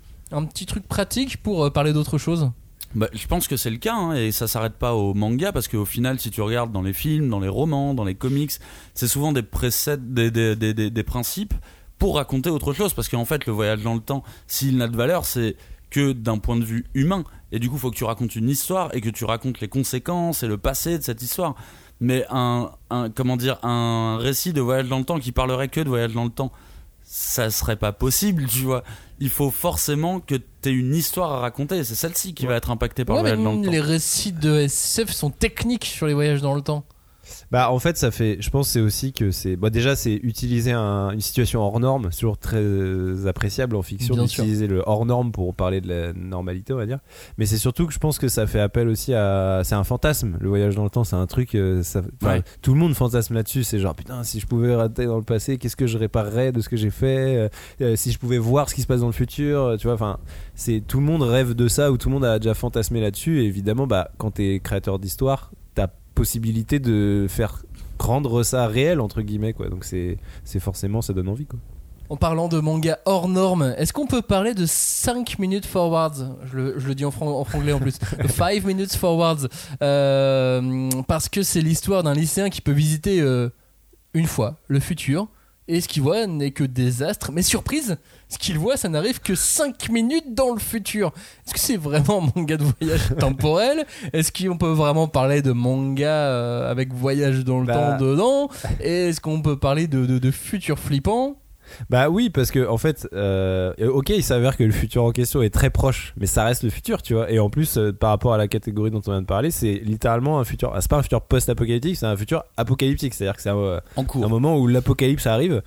petit truc pratique pour parler d'autre chose. Bah, je pense que c'est le cas hein, et ça s'arrête pas au manga parce qu'au final si tu regardes dans les films, dans les romans, dans les comics, c'est souvent des, des, des- des principes pour raconter autre chose parce qu'en fait le voyage dans le temps, s'il n'a de valeur, c'est que d'un point de vue humain et du coup il faut que tu racontes une histoire et que tu racontes les conséquences et le passé de cette histoire. Mais un, un comment dire un récit de voyage dans le temps qui parlerait que de voyage dans le temps, ça serait pas possible, tu vois. Il faut forcément que t'aies une histoire à raconter. C'est celle-ci qui va être impactée par Ouais, le mais voyage dans le temps. les récits de SF sont techniques sur les voyages dans le temps. Bah en fait ça fait, je pense c'est aussi que c'est, bah déjà c'est utiliser un- une situation hors norme, c'est toujours très euh, appréciable en fiction Bien sûr. d'utiliser le hors norme pour parler de la normalité on va dire. Mais c'est surtout que je pense que ça fait appel aussi à, c'est un fantasme, le voyage dans le temps, c'est un truc, euh, ça, enfin, Ouais. tout le monde fantasme là-dessus, c'est genre putain si je pouvais rater dans le passé, qu'est-ce que je réparerais de ce que j'ai fait, Euh, si je pouvais voir ce qui se passe dans le futur, tu vois, enfin c'est tout le monde rêve de ça ou tout le monde a déjà fantasmé là-dessus et évidemment bah quand t'es créateur d'histoire, possibilité de faire rendre ça réel entre guillemets quoi donc c'est c'est forcément ça donne envie quoi En parlant de manga hors norme, est-ce qu'on peut parler de 5 minutes forwards? Je le, je le dis en, fran- en franglais en plus. 5 minutes forwards. Euh, parce que c'est l'histoire d'un lycéen qui peut visiter euh, une fois le futur. Et ce qu'il voit n'est que désastre. Mais surprise, ce qu'il voit, ça n'arrive que 5 minutes dans le futur. Est-ce que c'est vraiment un manga de voyage temporel? Est-ce qu'on peut vraiment parler de manga euh, avec voyage dans le Bah. temps dedans? Et Est-ce qu'on peut parler de, de, de futur flippant? Bah oui parce que en fait euh, ok il s'avère que le futur en question est très proche mais ça reste le futur tu vois. Et en plus euh, par rapport à la catégorie dont on vient de parler c'est littéralement un futur ah, c'est pas un futur post-apocalyptique c'est un futur apocalyptique. C'est à dire que c'est un, euh, En cours. un moment où l'apocalypse arrive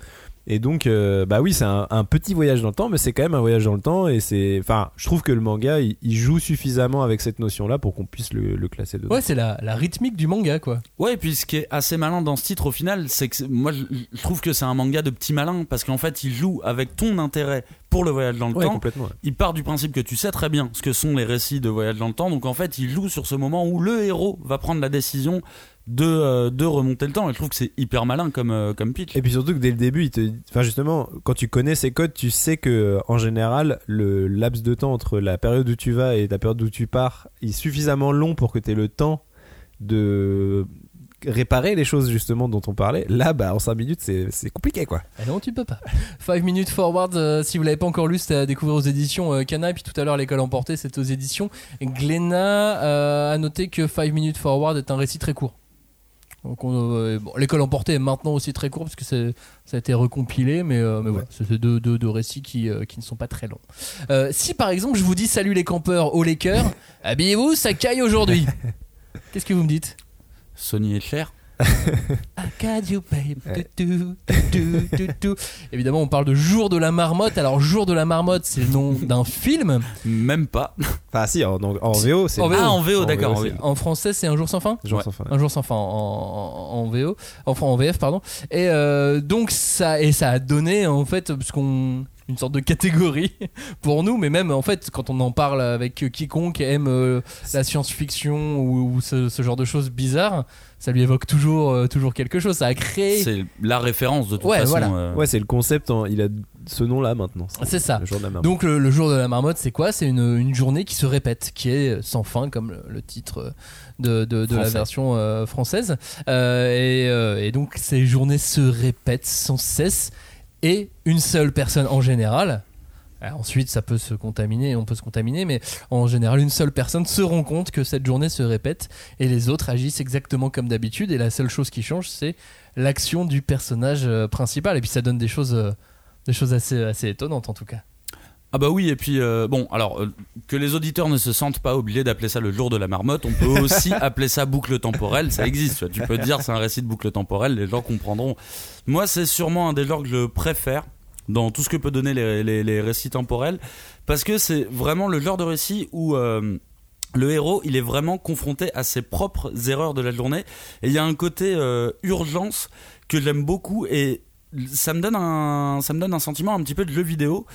et donc euh, bah oui c'est un, un petit voyage dans le temps mais c'est quand même un voyage dans le temps et c'est enfin je trouve que le manga il, il joue suffisamment avec cette notion là pour qu'on puisse le, le classer dedans Ouais, c'est la, la rythmique du manga, quoi. Ouais, et puis ce qui est assez malin dans ce titre au final, c'est que moi je, je trouve que c'est un manga de petits malins parce qu'en fait il joue avec ton intérêt pour le voyage dans le ouais temps. complètement ouais. Il part du principe que tu sais très bien ce que sont les récits de voyage dans le temps, donc en fait il joue sur ce moment où le héros va prendre la décision de, euh, de remonter le temps. Et je trouve que c'est hyper malin comme, euh, comme pitch. Et puis surtout que dès le début, il te, enfin justement, quand tu connais ces codes, tu sais que euh, en général, le laps de temps entre la période où tu vas et la période où tu pars est suffisamment long pour que tu aies le temps de réparer les choses justement dont on parlait. Là, bah en 5 minutes, c'est compliqué quoi. Ah non, tu peux pas. 5 minutes forward, euh, si vous l'avez pas encore lu, c'est à découvrir aux éditions euh, Cana. Et puis tout à l'heure, l'école emportée, c'est aux éditions Glénat. Euh, à noter que 5 minutes forward est un récit très court. Donc euh, bon, l'école emportée est maintenant aussi très court parce que ça a été recompilé, mais, euh, mais voilà, c'est deux, deux, deux récits qui, euh, qui ne sont pas très longs. Euh, si par exemple je vous dis salut les campeurs, haut les cœurs, habillez-vous, ça caille aujourd'hui. Qu'est-ce que vous me dites? Sony et Cher. You, babe. Évidemment, on parle de Jour de la marmotte. Alors, Jour de la marmotte, c'est le nom d'un film. Même pas. Enfin si, en, VO, c'est En VO. Ah, en VO, d'accord. En français, c'est Un jour sans fin. Jour Ouais. sans fin. Un jour sans fin en, en, en VO, enfin en VF pardon. Et euh, donc ça et ça a donné en fait parce qu'on une sorte de catégorie pour nous, mais même en fait quand on en parle avec quiconque aime euh, la science-fiction ou, ou ce, ce genre de choses bizarres, ça lui évoque toujours euh, toujours quelque chose. Ça a créé. C'est la référence de toute Ouais, façon. voilà. euh, Ouais, c'est le concept. en- il a ce nom-là maintenant. C'est ça. Le jour de la marmotte. Donc le, le jour de la marmotte, c'est quoi? C'est une, une journée qui se répète, qui est sans fin, comme le, le titre de, de- de la version euh, française. Euh, et, euh, et donc ces journées se répètent sans cesse, et une seule personne en général. alors ensuite, ça peut se contaminer, on peut se contaminer, mais en général, une seule personne se rend compte que cette journée se répète et les autres agissent exactement comme d'habitude. Et la seule chose qui change, c'est l'action du personnage euh, principal. Et puis ça donne des choses, euh, des choses assez, assez étonnantes en tout cas. Ah bah oui, et puis euh, bon, alors euh, que les auditeurs ne se sentent pas obligés d'appeler ça le jour de la marmotte, on peut aussi appeler ça boucle temporelle, ça existe. tu vois. Tu peux dire c'est un récit de boucle temporelle, les gens comprendront. Moi, c'est sûrement un des genres que je préfère dans tout ce que peut donner les, les- les récits temporels, parce que c'est vraiment le genre de récit où euh, le héros, il est vraiment confronté à ses propres erreurs de la journée, et il y a un côté urgence que j'aime beaucoup et ça me donne un ça me donne un sentiment un petit peu de jeu vidéo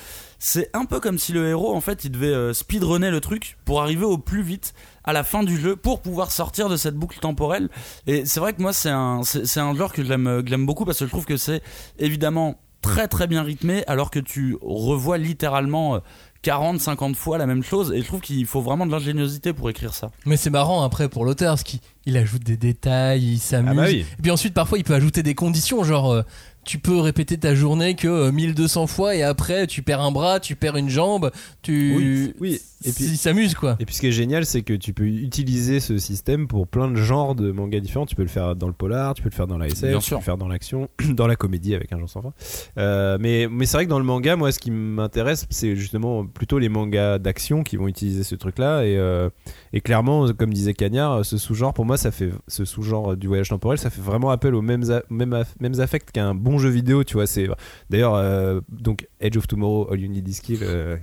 c'est un peu comme si le héros en fait il devait euh, speedrunner le truc pour arriver au plus vite à la fin du jeu pour pouvoir sortir de cette boucle temporelle et c'est vrai que moi c'est un c'est un genre que j'aime que j'aime beaucoup parce que je trouve que c'est évidemment très très bien rythmé alors que tu revois littéralement euh, 40 50 fois la même chose et je trouve qu'il faut vraiment de l'ingéniosité pour écrire ça Mais c'est marrant après pour l'auteur parce qu'il il ajoute des détails, il s'amuse. Ah bah oui. Et puis ensuite parfois il peut ajouter des conditions genre euh, tu peux répéter ta journée que euh, 1200 fois et après tu perds un bras, tu perds une jambe, tu. Oui, oui. Et puis- ils s'amusent quoi. Et puis ce qui est génial, c'est que tu peux utiliser ce système pour plein de genres de mangas différents. Tu peux le faire dans le polar, tu peux le faire dans la SF, Bien tu peux le faire dans l'action, dans la comédie avec un genre sans fin. Euh, mais mais c'est vrai que dans le manga, moi, ce qui m'intéresse, c'est justement plutôt les mangas d'action qui vont utiliser ce truc-là. Et, euh, et clairement, comme disait Cagnard, ce sous-genre, pour moi, ça fait ce sous-genre du voyage temporel, ça fait vraiment appel aux mêmes a- mêmes, mêmes affects qu'un bon jeu vidéo. Tu vois, c'est d'ailleurs euh, donc Edge of Tomorrow, All You Need Is Kill. euh,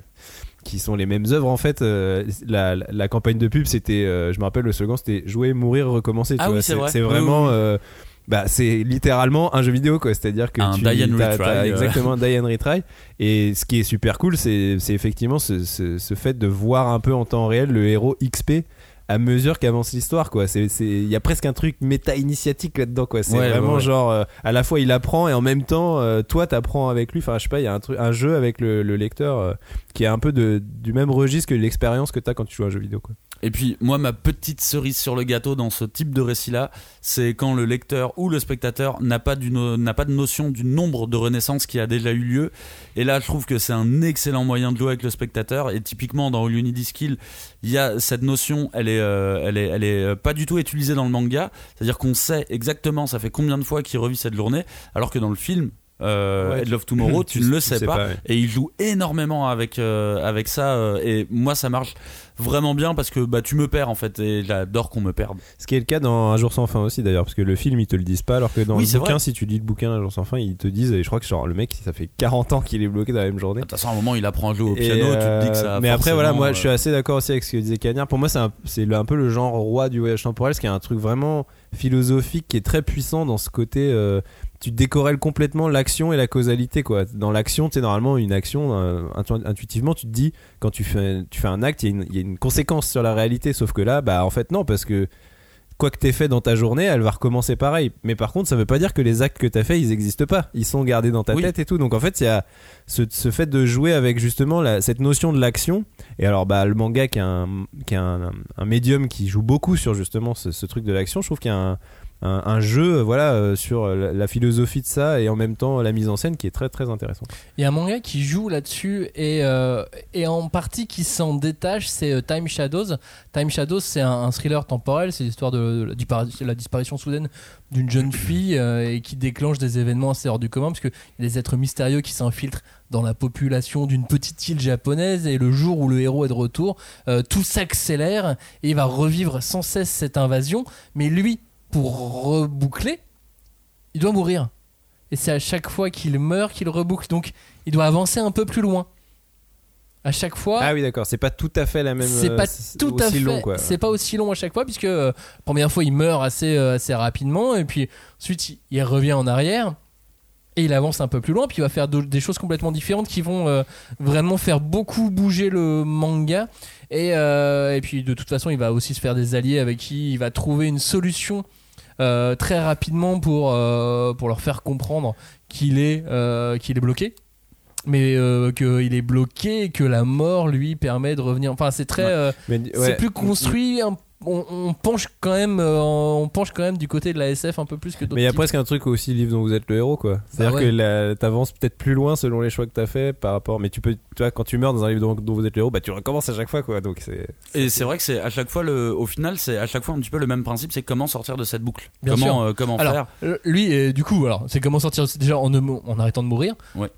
qui sont les mêmes œuvres en fait euh, la, la- la campagne de pub c'était je me rappelle le slogan c'était jouer mourir recommencer tu Ah oui, vois, c'est vrai. Oui, vraiment oui, oui. bah, c'est littéralement un jeu vidéo quoi c'est à dire que Un tu die and t'as- retry, t'as exactement and retry et ce qui est super cool c'est c'est effectivement ce, ce- ce fait de voir un peu en temps réel le héros XP à mesure qu'avance l'histoire quoi. C'est c'est- il y a presque un truc méta initiatique là dedans quoi. C'est Ouais, vraiment ouais, ouais. genre euh, à la fois il apprend et en même temps euh, toi t'apprends avec lui. Enfin je sais pas il y a un truc un jeu avec le, le lecteur euh, qui est un peu de, du même registre que l'expérience que t'as quand tu joues à un jeu vidéo quoi Et puis moi ma petite cerise sur le gâteau dans ce type de récit là, c'est quand le lecteur ou le spectateur n'a pas n'a pas de notion du nombre de renaissances qui a déjà eu lieu. Et là je trouve que c'est un excellent moyen de jouer avec le spectateur. Et typiquement dans All You Need Is Kill, il y a cette notion, elle est euh, elle est elle est euh, pas du tout utilisée dans le manga. C'est-à-dire qu'on sait exactement ça fait combien de fois qu'il revit cette journée, alors que dans le film euh, Ouais, Edge of Tomorrow, tu, ne le sais, pas, ouais. et il joue énormément avec euh, avec ça euh, et moi ça marche vraiment bien parce que bah tu me perds en fait et j'adore qu'on me perde. ce qui est le cas dans Un jour sans fin aussi d'ailleurs parce que le film ils te le disent pas alors que dans Oui, le bouquin vrai. si tu lis le bouquin Un jour sans fin ils te disent et je crois que genre le mec ça fait 40 ans qu'il est bloqué dans la même journée De toute façon à un moment il apprend à jouer au Et, piano, tu te dis que euh, ça. Mais après, voilà, moi, je suis euh, assez d'accord aussi avec ce que disait Cagnard. Pour moi, c'est un, un peu le genre roi du voyage temporel, ce qui est un truc vraiment philosophique qui est très puissant dans ce côté. euh, tu décorrèles complètement l'action et la causalité, quoi. Dans l'action, tu sais, normalement, une action, euh, intu- intuitivement, tu te dis, quand tu fais, tu fais un acte, il y, a une- il y a une conséquence sur la réalité. Sauf que là, bah, en fait, non, parce que quoi que t'aies fait dans ta journée, elle va recommencer pareil. Mais par contre, ça veut pas dire que les actes que t'as fait, ils existent pas. Ils sont gardés dans ta Oui. tête et tout. Donc en fait, il y a ce, ce fait de jouer avec justement la- cette notion de l'action. Et alors, bah, le manga qui est un, qui est un, un médium qui joue beaucoup sur justement ce, ce truc de l'action, je trouve qu'il y a un, un- jeu, voilà, euh, sur la, philosophie de ça et en même temps la mise en scène qui est très très intéressant. Il y a un manga qui joue là-dessus et, euh, et en partie qui s'en détache, c'est euh, Time Shadows. Time Shadows, c'est un, thriller temporel, c'est l'histoire de, la, dispari- la disparition soudaine d'une jeune fille euh, et qui déclenche des événements assez hors du commun parce qu'il y a des êtres mystérieux qui s'infiltrent dans la population d'une petite île japonaise et le jour où le héros est de retour, euh, tout s'accélère et il va revivre sans cesse cette invasion. Mais lui, pour reboucler, il doit mourir. Et c'est à chaque fois qu'il meurt qu'il reboucle. Donc il doit avancer un peu plus loin. À chaque fois. Ah oui, d'accord, c'est pas tout à fait la même. C'est euh, pas c'est tout à fait. long, quoi. C'est pas aussi long à chaque fois puisque euh, première fois il meurt assez euh, assez rapidement et puis ensuite il, il revient en arrière et il avance un peu plus loin puis il va faire de- des choses complètement différentes qui vont euh, vraiment faire beaucoup bouger le manga et euh, et puis de toute façon il va aussi se faire des alliés avec qui il va trouver une solution euh, très rapidement pour euh, pour leur faire comprendre qu'il est euh, qu'il est bloqué. Mais euh, qu'il est bloqué et que la mort lui permet de revenir. Enfin c'est très Ouais. c'est plus construit un- on, on penche quand même euh, on penche quand même du côté de la SF un peu plus que d'autres Mais il y a types. presque un truc aussi livre dont vous êtes le héros quoi. C'est-à-dire Bah ouais. que t'avances peut-être plus loin selon les choix que t'as fait par rapport. Mais tu peux, tu vois, quand tu meurs dans un livre dont, dont vous êtes le héros, bah tu recommences à chaque fois quoi. Donc c'est. Et c'est vrai que c'est à chaque fois le, au final c'est à chaque fois un petit peu le même principe, c'est comment sortir de cette boucle. Bien sûr. comment euh, comment alors faire. euh, lui euh, du coup alors c'est comment sortir déjà en, en arrêtant de mourir Ouais.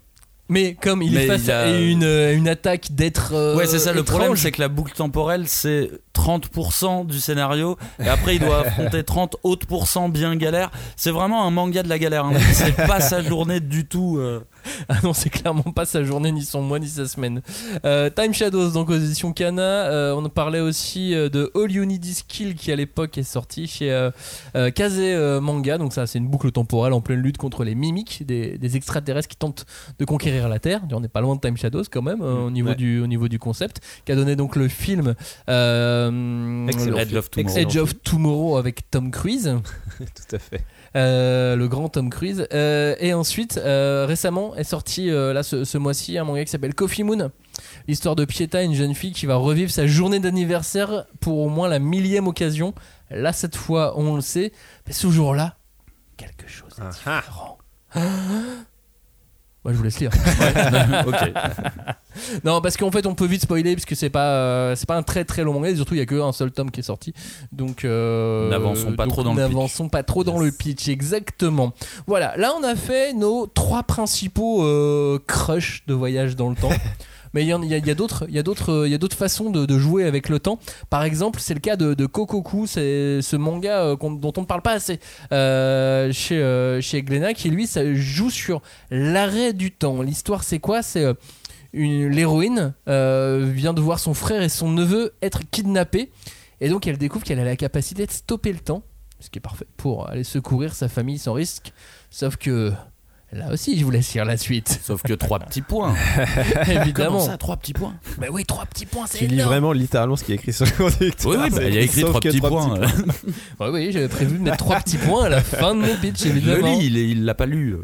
mais comme il Mais est face il y a- à une, une attaque d'être euh, Ouais, c'est ça le problème, c'est que la boucle temporelle, c'est 30% du scénario, et après il doit affronter 30 autres pourcents bien galère. C'est vraiment un manga de la galère, hein. c'est pas sa journée du tout. euh. Ah non, c'est clairement pas sa journée, ni son mois, ni sa semaine. Euh, Time Shadows, donc aux éditions Kana. Euh, on parlait aussi de All You Need Is Kill qui à l'époque est sorti chez Kaze Manga. Donc ça, c'est une boucle temporelle en pleine lutte contre les mimiques, des, des extraterrestres qui tentent de conquérir la Terre. On n'est pas loin de Time Shadows quand même euh, au, niveau Ouais. du, au niveau du concept, qui a donné donc le film euh, Edge of Tomorrow. Edge of Tomorrow avec Tom Cruise. Tout à fait. Euh, le grand Tom Cruise. Euh, et ensuite, euh, récemment est sorti là ce, ce mois-ci un manga qui s'appelle Coffee Moon. L'histoire de Pieta, une jeune fille qui va revivre sa journée d'anniversaire pour au moins la millième occasion. Là, cette fois, on le sait, mais ce jour-là, quelque chose est différent. Je vous laisse lire. ok. non, parce qu'en fait, on peut vite spoiler parce que c'est pas euh, c'est pas un très très long manga. et Surtout, il y a qu'un seul tome qui est sorti. Donc, euh, N'avançons pas donc trop dans le pitch. N'avançons pas trop dans le pitch, exactement. Voilà, là, on a fait nos trois principaux euh, crushs de voyage dans le temps. Mais il y, a, d'autres, il y a d'autres, il y a d'autres façons de, jouer avec le temps. Par exemple, c'est le cas de, Kokoku, c'est ce manga euh, dont on ne parle pas assez euh, chez euh, chez Glénat, qui lui, ça joue sur l'arrêt du temps. L'histoire, c'est quoi? C'est euh, l'héroïne vient de voir son frère et son neveu être kidnappés, et donc elle découvre qu'elle a la capacité de stopper le temps, ce qui est parfait pour aller secourir sa famille sans risque. Sauf que là aussi, je vous laisse lire la suite, Sauf que trois petits points. évidemment. Comment ça, trois petits points? Bah oui, trois petits points, c'est Tu lis énorme. vraiment littéralement ce qui est écrit sur le conducteur. Oui, oui, bah, il y a écrit Sauf trois que petits trois points. Ouais, oui, j'avais prévu de mettre trois petits points à la fin de mon pitch, le évidemment. lis, il est- il l'a pas lu.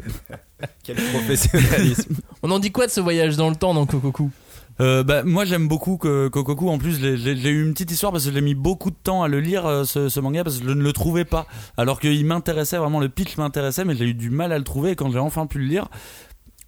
Quel professionnalisme. On en dit quoi de ce voyage dans le temps dans Kokoku? Euh, bah, moi j'aime beaucoup Kokoku. En plus j'ai- eu une petite histoire parce que j'ai mis beaucoup de temps à le lire euh, ce, manga parce que je ne le trouvais pas. Alors qu'il m'intéressait vraiment le pitch m'intéressait mais j'ai eu du mal à le trouver. Et quand j'ai enfin pu le lire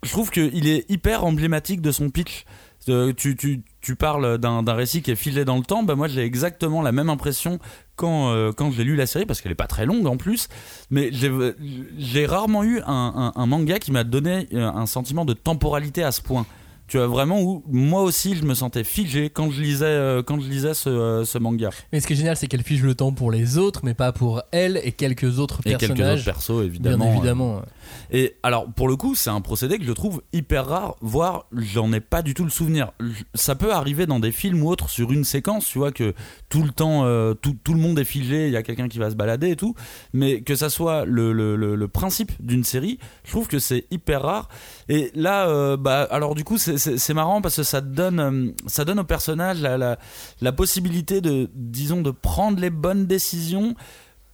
je trouve qu'il est hyper emblématique de son pitch. Euh, tu, parles d'un récit qui est filé dans le temps. Bah moi j'ai exactement la même impression quand, euh, quand j'ai lu la série parce qu'elle est pas très longue en plus. Mais j'ai rarement eu un, manga qui m'a donné un sentiment de temporalité à ce point tu vois vraiment où moi aussi je me sentais figé quand je lisais euh, quand je lisais ce, euh, ce manga Mais ce qui est génial, c'est qu'elle fige le temps pour les autres, mais pas pour elle et quelques autres et quelques autres personnages. persos bien évidemment évidemment. Et alors, pour le coup, c'est un procédé que je trouve hyper rare, voire j'en ai pas du tout le souvenir. Ça peut arriver dans des films ou autres sur une séquence, tu vois, que tout le temps, euh, tout, tout le monde est figé, il y a quelqu'un qui va se balader et tout. Mais que ça soit le, le, principe d'une série, je trouve que c'est hyper rare. Et là, euh, bah, alors du coup, c'est- marrant parce que ça donne, euh, ça donne au personnage la, la possibilité de, disons, de prendre les bonnes décisions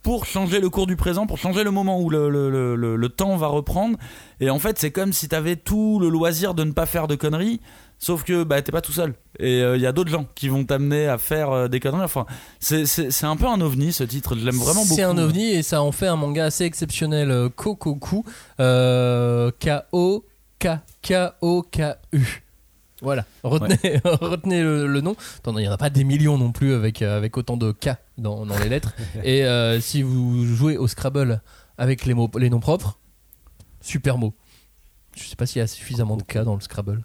pour changer le cours du présent, pour changer le moment où le, le, le, le- temps va reprendre. Et en fait, c'est comme si t'avais tout le loisir de ne pas faire de conneries, sauf que bah, t'es pas tout seul. Et il y a d'autres gens qui vont t'amener à faire euh, des conneries. Enfin, c'est- un peu un ovni ce titre, je l'aime vraiment beaucoup. C'est un ovni et ça en fait un manga assez exceptionnel. euh, Kokoku, euh, K-O-K-K-O-K-U. Voilà, retenez, retenez le, le nom. Il n'y en a pas des millions non plus avec, euh, avec autant de K dans, dans les lettres. Et euh, si vous jouez au Scrabble avec les, mots, les noms propres, super mot. Je sais pas s'il y a suffisamment de K dans le Scrabble.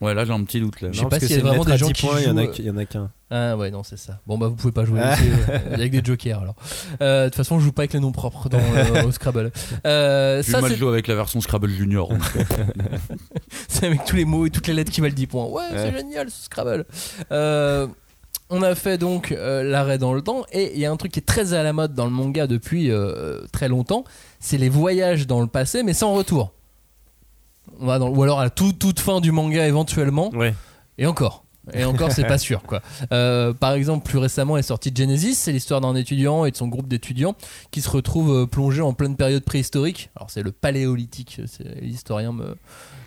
Ouais, là j'ai un petit doute là. Je sais pas s'il y a vraiment des gens 10 qui points, il y en a jouent, qu- il y en a qu'un. Ah ouais, non, c'est ça. Bon, bah vous pouvez pas jouer Ah. aussi, euh, avec des jokers alors. Euh, De toute façon, je joue pas avec les noms propres dans, euh, au Scrabble. Euh, ça, moi je joue avec la version Scrabble Junior. c'est avec tous les mots et toutes les lettres qui valent 10 points. Ouais, c'est Ouais. génial ce Scrabble. Euh, on a fait donc euh, l'arrêt dans le temps et il y a un truc qui est très à la mode dans le manga depuis euh, très longtemps, c'est les voyages dans le passé mais sans retour. On va dans, ou alors à la toute, toute fin du manga éventuellement. Ouais. Et encore. Et encore, c'est pas sûr, quoi. Euh, par exemple, plus récemment est sorti Genesis, c'est l'histoire d'un étudiant et de son groupe d'étudiants qui se retrouvent euh, plongés en pleine période préhistorique. Alors, c'est le paléolithique, les historiens me,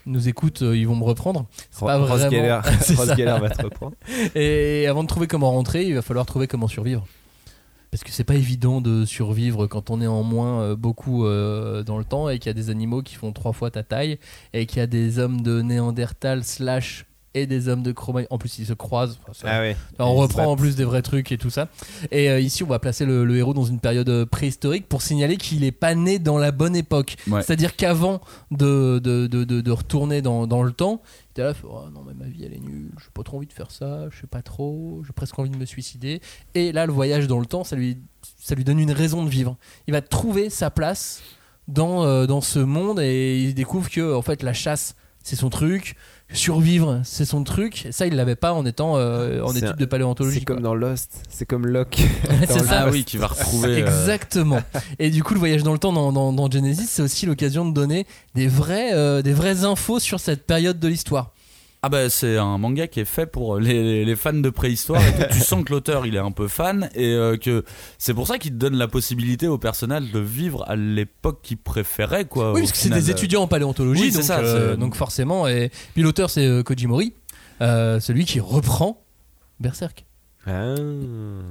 nous écoutent, euh, ils vont me reprendre. C'est pas vraiment- Geller. Geller va te reprendre. Et avant de trouver comment rentrer, il va falloir trouver comment survivre. Parce que c'est pas évident de survivre quand on est en moins euh, beaucoup euh, dans le temps et qu'il y a des animaux qui font trois fois ta taille et qu'il y a des hommes de Néandertal slash et des hommes de Cro-Magnon. En plus, ils se croisent. Enfin, ça- Ah ouais. on Ils reprend en plus des vrais trucs et tout ça. Et euh, ici, on va placer le, le héros dans une période préhistorique pour signaler qu'il n'est pas né dans la bonne époque. Ouais. C'est-à-dire qu'avant de, de, de, de- de retourner dans, dans le temps, était là, Oh, non mais ma vie elle est nulle, j'ai pas trop envie de faire ça, je sais pas trop, j'ai presque envie de me suicider. Et là, le voyage dans le temps, ça lui, ça lui donne une raison de vivre. Il va trouver sa place dans, euh, dans ce monde et il découvre que en fait la chasse c'est son truc, survivre c'est son truc. Ça, il l'avait pas en étant euh, en un- de paléontologie. C'est comme quoi. dans Lost, c'est comme Locke. c'est ça. ah oui, qui va retrouver. euh, Exactement. Et du coup, le voyage dans le temps dans, dans- dans Genesis, c'est aussi l'occasion de donner des vrais, euh, des vraies infos sur cette période de l'histoire. Ah bah c'est un manga qui est fait pour les, les- fans de préhistoire. et tout. tu sens que l'auteur il est un peu fan et euh, que c'est pour ça qu'il te donne la possibilité au personnage de vivre à l'époque qu'il préférait quoi. oui, parce que c'est des étudiants en paléontologie, Oui, c'est donc, ça, euh, donc forcément. Et puis l'auteur, c'est euh, Koji Mori, euh, celui qui reprend Berserk. Ah.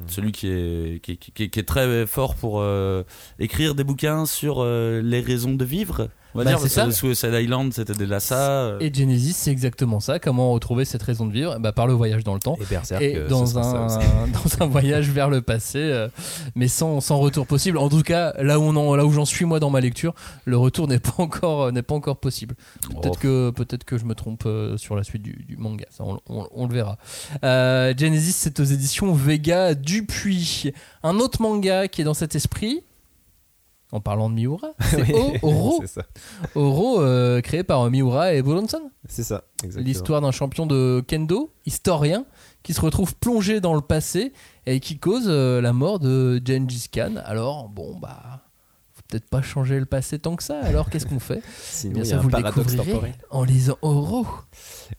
Celui qui est, qui, qui- qui- qui est très fort pour euh, écrire des bouquins sur euh, les raisons de vivre. On va Bah, dire c'est ça. Suicide Island, c'était déjà ça. euh, Et Genesis, c'est exactement ça. Comment retrouver cette raison de vivre? Bah, Par le voyage dans le temps. Et Berserk, Et euh, dans un, dans un voyage vers le passé, euh, mais sans, sans retour possible. En tout cas, là où, on en- là où j'en suis moi dans ma lecture, le retour n'est pas encore, n'est pas encore possible. Peut-être Oh. que, peut que je me trompe euh, sur la suite du, du manga, ça, on, on- on le verra. Euh, Genesis, c'est aux éditions Vega Dupuis. Un autre manga qui est dans cet esprit, en parlant de Miura, c'est Oui, Oro. ça. Oro, euh, créé par Miura et Buronson. C'est ça, exactement. L'histoire d'un champion de kendo, historien, qui se retrouve plongé dans le passé et qui cause euh, la mort de Gengis Khan. Alors, bon, bah, faut peut-être pas changer le passé tant que ça. Alors, qu'est-ce qu'on fait Sinon, Bien ça, vous le paradoxe découvrirez temporel. en lisant Oro.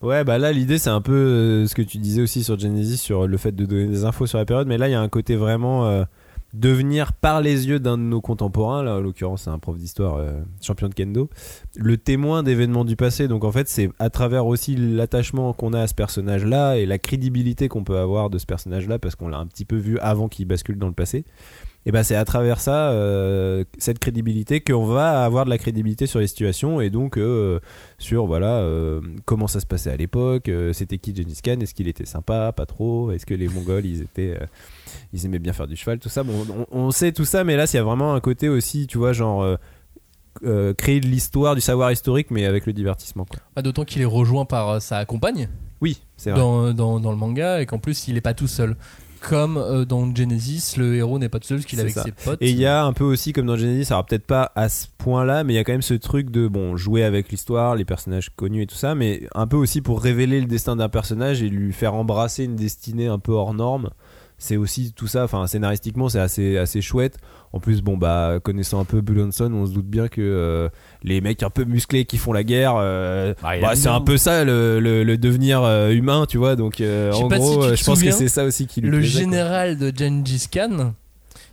Ouais, bah là, l'idée, c'est un peu euh, ce que tu disais aussi sur Genesis, sur le fait de donner des infos sur la période. Mais là, il y a un côté vraiment euh, devenir par les yeux d'un de nos contemporains. Là, en l'occurrence, c'est un prof d'histoire, euh, champion de kendo, le témoin d'événements du passé. Donc, en fait, c'est à travers aussi l'attachement qu'on a à ce personnage-là et la crédibilité qu'on peut avoir de ce personnage-là, parce qu'on l'a un petit peu vu avant qu'il bascule dans le passé. Et ben c'est à travers ça, euh, cette crédibilité, qu'on va avoir de la crédibilité sur les situations et donc euh, sur voilà euh, comment ça se passait à l'époque, c'était qui Gengis Khan, est-ce qu'il était sympa, pas trop, est-ce que les Mongols ils étaient, ils aimaient bien faire du cheval, tout ça. Bon, on, on sait tout ça, mais là il y a vraiment un côté aussi, tu vois, genre créer de l'histoire, du savoir historique, mais avec le divertissement. Ah, D'autant qu'il est rejoint par sa compagne Oui, c'est vrai. dans, dans, dans le manga et qu'en plus, il est pas tout seul. Comme euh, dans Genesis, le héros n'est pas tout seul parce qu'il est avec ça. ses potes. Et il y a un peu aussi, comme dans Genesis, alors peut-être pas à ce point-là, mais il y a quand même ce truc de bon jouer avec l'histoire, les personnages connus et tout ça, mais un peu aussi pour révéler le destin d'un personnage et lui faire embrasser une destinée un peu hors norme. C'est aussi tout ça, enfin scénaristiquement c'est assez, assez chouette. En plus, bon bah connaissant un peu Bullonson, on se doute bien que euh, les mecs un peu musclés qui font la guerre, euh, Bah, il bah, c'est un peu ça le, le- le devenir euh, humain, tu vois. Donc en si gros, je pense que c'est ça aussi qui lui le plaisait, quoi. général de Gengis Khan,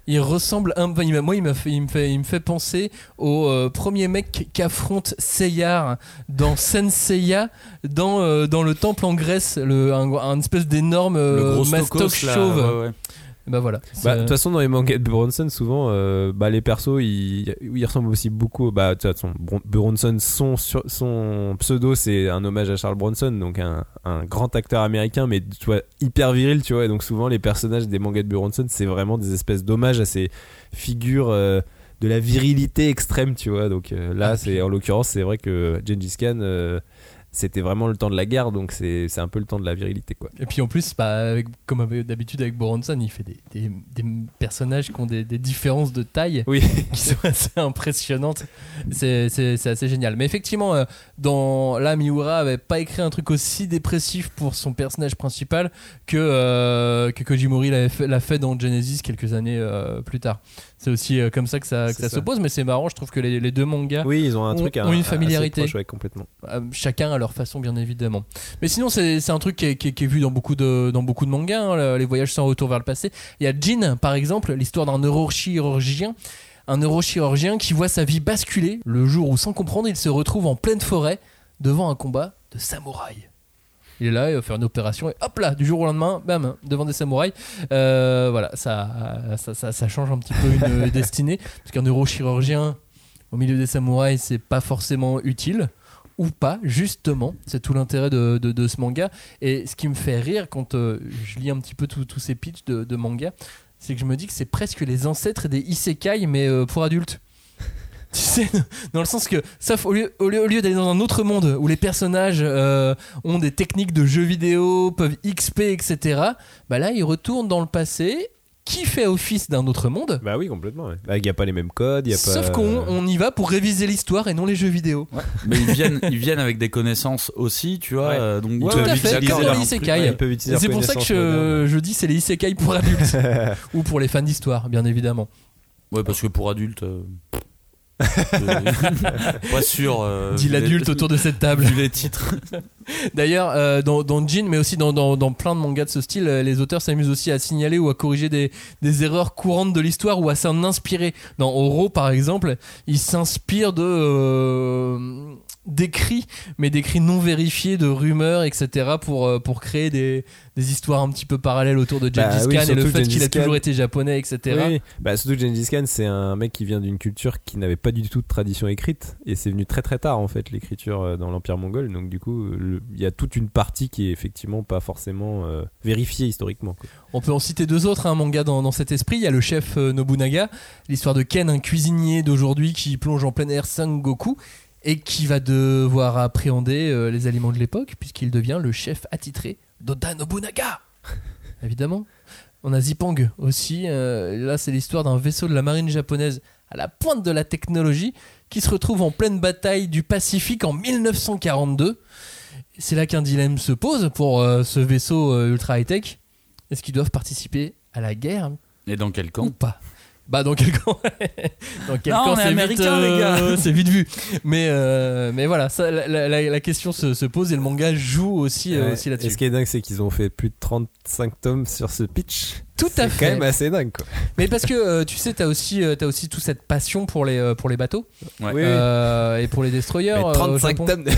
il ressemble un peu. il Moi, il, m'a fait, il, me fait, il me fait penser au euh, premier mec qu'affronte Seyar dans Senseiya, dans, euh, dans le temple en Grèce, le, un, un espèce d'énorme euh, mastoc là, chauve. ouais, ouais. Bah voilà. Bah, de toute façon, dans les mangas de Bronson, souvent, euh, bah, les persos, ils, ils ressemblent aussi beaucoup. Bah, de Bron- Bronson, son, son pseudo, c'est un hommage à Charles Bronson, donc un, un grand acteur américain, mais tu vois, hyper viril, tu vois. Et donc, souvent, les personnages des mangas de Bronson, c'est vraiment des espèces d'hommages à ces figures euh, de la virilité extrême, tu vois. Donc euh, là, Ah, c'est en l'occurrence, c'est vrai que Gengis Khan. C'était vraiment le temps de la guerre, donc c'est un peu le temps de la virilité, quoi. Et puis en plus, bah, avec- comme d'habitude avec Boronson, il fait des, des- des personnages qui ont des, des différences de taille Oui. qui sont assez impressionnantes. C'est assez génial. Mais effectivement, euh, dans là, Miura avait pas écrit un truc aussi dépressif pour son personnage principal que, euh, que Kojimori fait- l'a fait, dans Genesis quelques années euh, plus tard. C'est aussi euh, comme ça que ça, que C'est ça ça. s'oppose, mais c'est marrant, je trouve que les, les deux mangas Oui, ils ont un ont- truc à, ont une familiarité. proche, ouais, complètement. euh, chacun à leur façon bien évidemment mais sinon c'est un truc qui est, qui est- qui est vu dans beaucoup de dans beaucoup de mangas hein, le- les voyages sans retour vers le passé il y a Jin par exemple l'histoire d'un neurochirurgien un neurochirurgien qui voit sa vie basculer le jour où sans comprendre il se retrouve en pleine forêt devant un combat de samouraïs il est là, il va faire une opération et hop là, du jour au lendemain, bam, devant des samouraïs. Euh, voilà, ça, ça, ça, ça change un petit peu une destinée. Parce qu'un neurochirurgien au milieu des samouraïs, c'est pas forcément utile. Ou pas, justement. C'est tout l'intérêt de, de- de ce manga. Et ce qui me fait rire quand euh, je lis un petit peu tous ces pitchs de, de manga, c'est que je me dis que c'est presque les ancêtres des isekai, mais euh, pour adultes. Tu sais, dans le sens que, sauf au lieu, au lieu, au lieu d'aller dans un autre monde où les personnages euh, ont des techniques de jeux vidéo, peuvent XP, etc., bah là, ils retournent dans le passé, qui fait office d'un autre monde, Bah oui, complètement. ouais. Bah, Il n'y a pas les mêmes codes, il y a sauf pas. qu'on on y va pour réviser l'histoire et non les jeux vidéo. Mais ils viennent, ils viennent avec des connaisses aussi, tu vois. Ouais. euh, donc Ils Tout à fait. Ouais, ils peuvent Et utiliser c'est pour ça que je, je dis c'est les isekai pour adultes ou pour les fans d'histoire, bien évidemment. Ouais, parce que pour adultes. euh, je- pas sûr. euh, Dit les- l'adulte autour de cette table. Vu les titres. D'ailleurs, euh, dans, dans Jin, mais aussi dans, dans, dans plein de mangas de ce style, euh, les auteurs s'amusent aussi à signaler ou à corriger des, des erreurs courantes de l'histoire ou à s'en inspirer. Dans Oro, par exemple, ils s'inspirent de, euh, d'écrits, mais d'écrits non vérifiés, de rumeurs, etc. pour, euh, pour créer des, des histoires un petit peu parallèles autour de Bah Gengis oui, Khan et le fait qu'il a toujours été japonais, etc. Oui, bah, surtout Gengis Khan, c'est un mec qui vient d'une culture qui n'avait pas du tout de tradition écrite. Et c'est venu très très tard en fait, l'écriture euh, dans l'Empire mongol. Donc du coup, il y a toute une partie qui est effectivement pas forcément euh, vérifiée historiquement. quoi. On peut en citer deux autres, un manga dans, dans cet esprit. Il y a le chef Nobunaga, l'histoire de Ken, un cuisinier d'aujourd'hui qui plonge en plein air Sengoku et qui va devoir appréhender euh, les aliments de l'époque puisqu'il devient le chef attitré d'Oda Nobunaga. Évidemment. On a Zipang aussi. euh, là, c'est l'histoire d'un vaisseau de la marine japonaise à la pointe de la technologie qui se retrouve en pleine bataille du Pacifique en 1942. C'est là qu'un dilemme se pose pour euh, ce vaisseau ultra high-tech. Est-ce qu'ils doivent participer à la guerre Et dans quel ou camp pas Bah dans quel camp Dans quel Non, camp c'est vite, américains, les gars. euh, C'est vite vu. Mais euh, mais voilà, ça, la, la- question se, se pose et le manga joue aussi euh, aussi Et là-dessus. ce qui est dingue, c'est qu'ils ont fait plus de 35 tomes sur ce pitch. Tout à C'est quand fait. même assez dingue quoi. Mais parce que euh, tu sais, t'as aussi euh, t'as aussi toute cette passion pour les euh, pour les bateaux Ouais. Oui, euh, et pour les destroyers. Mais euh, au 35 Japon. tomes. Mais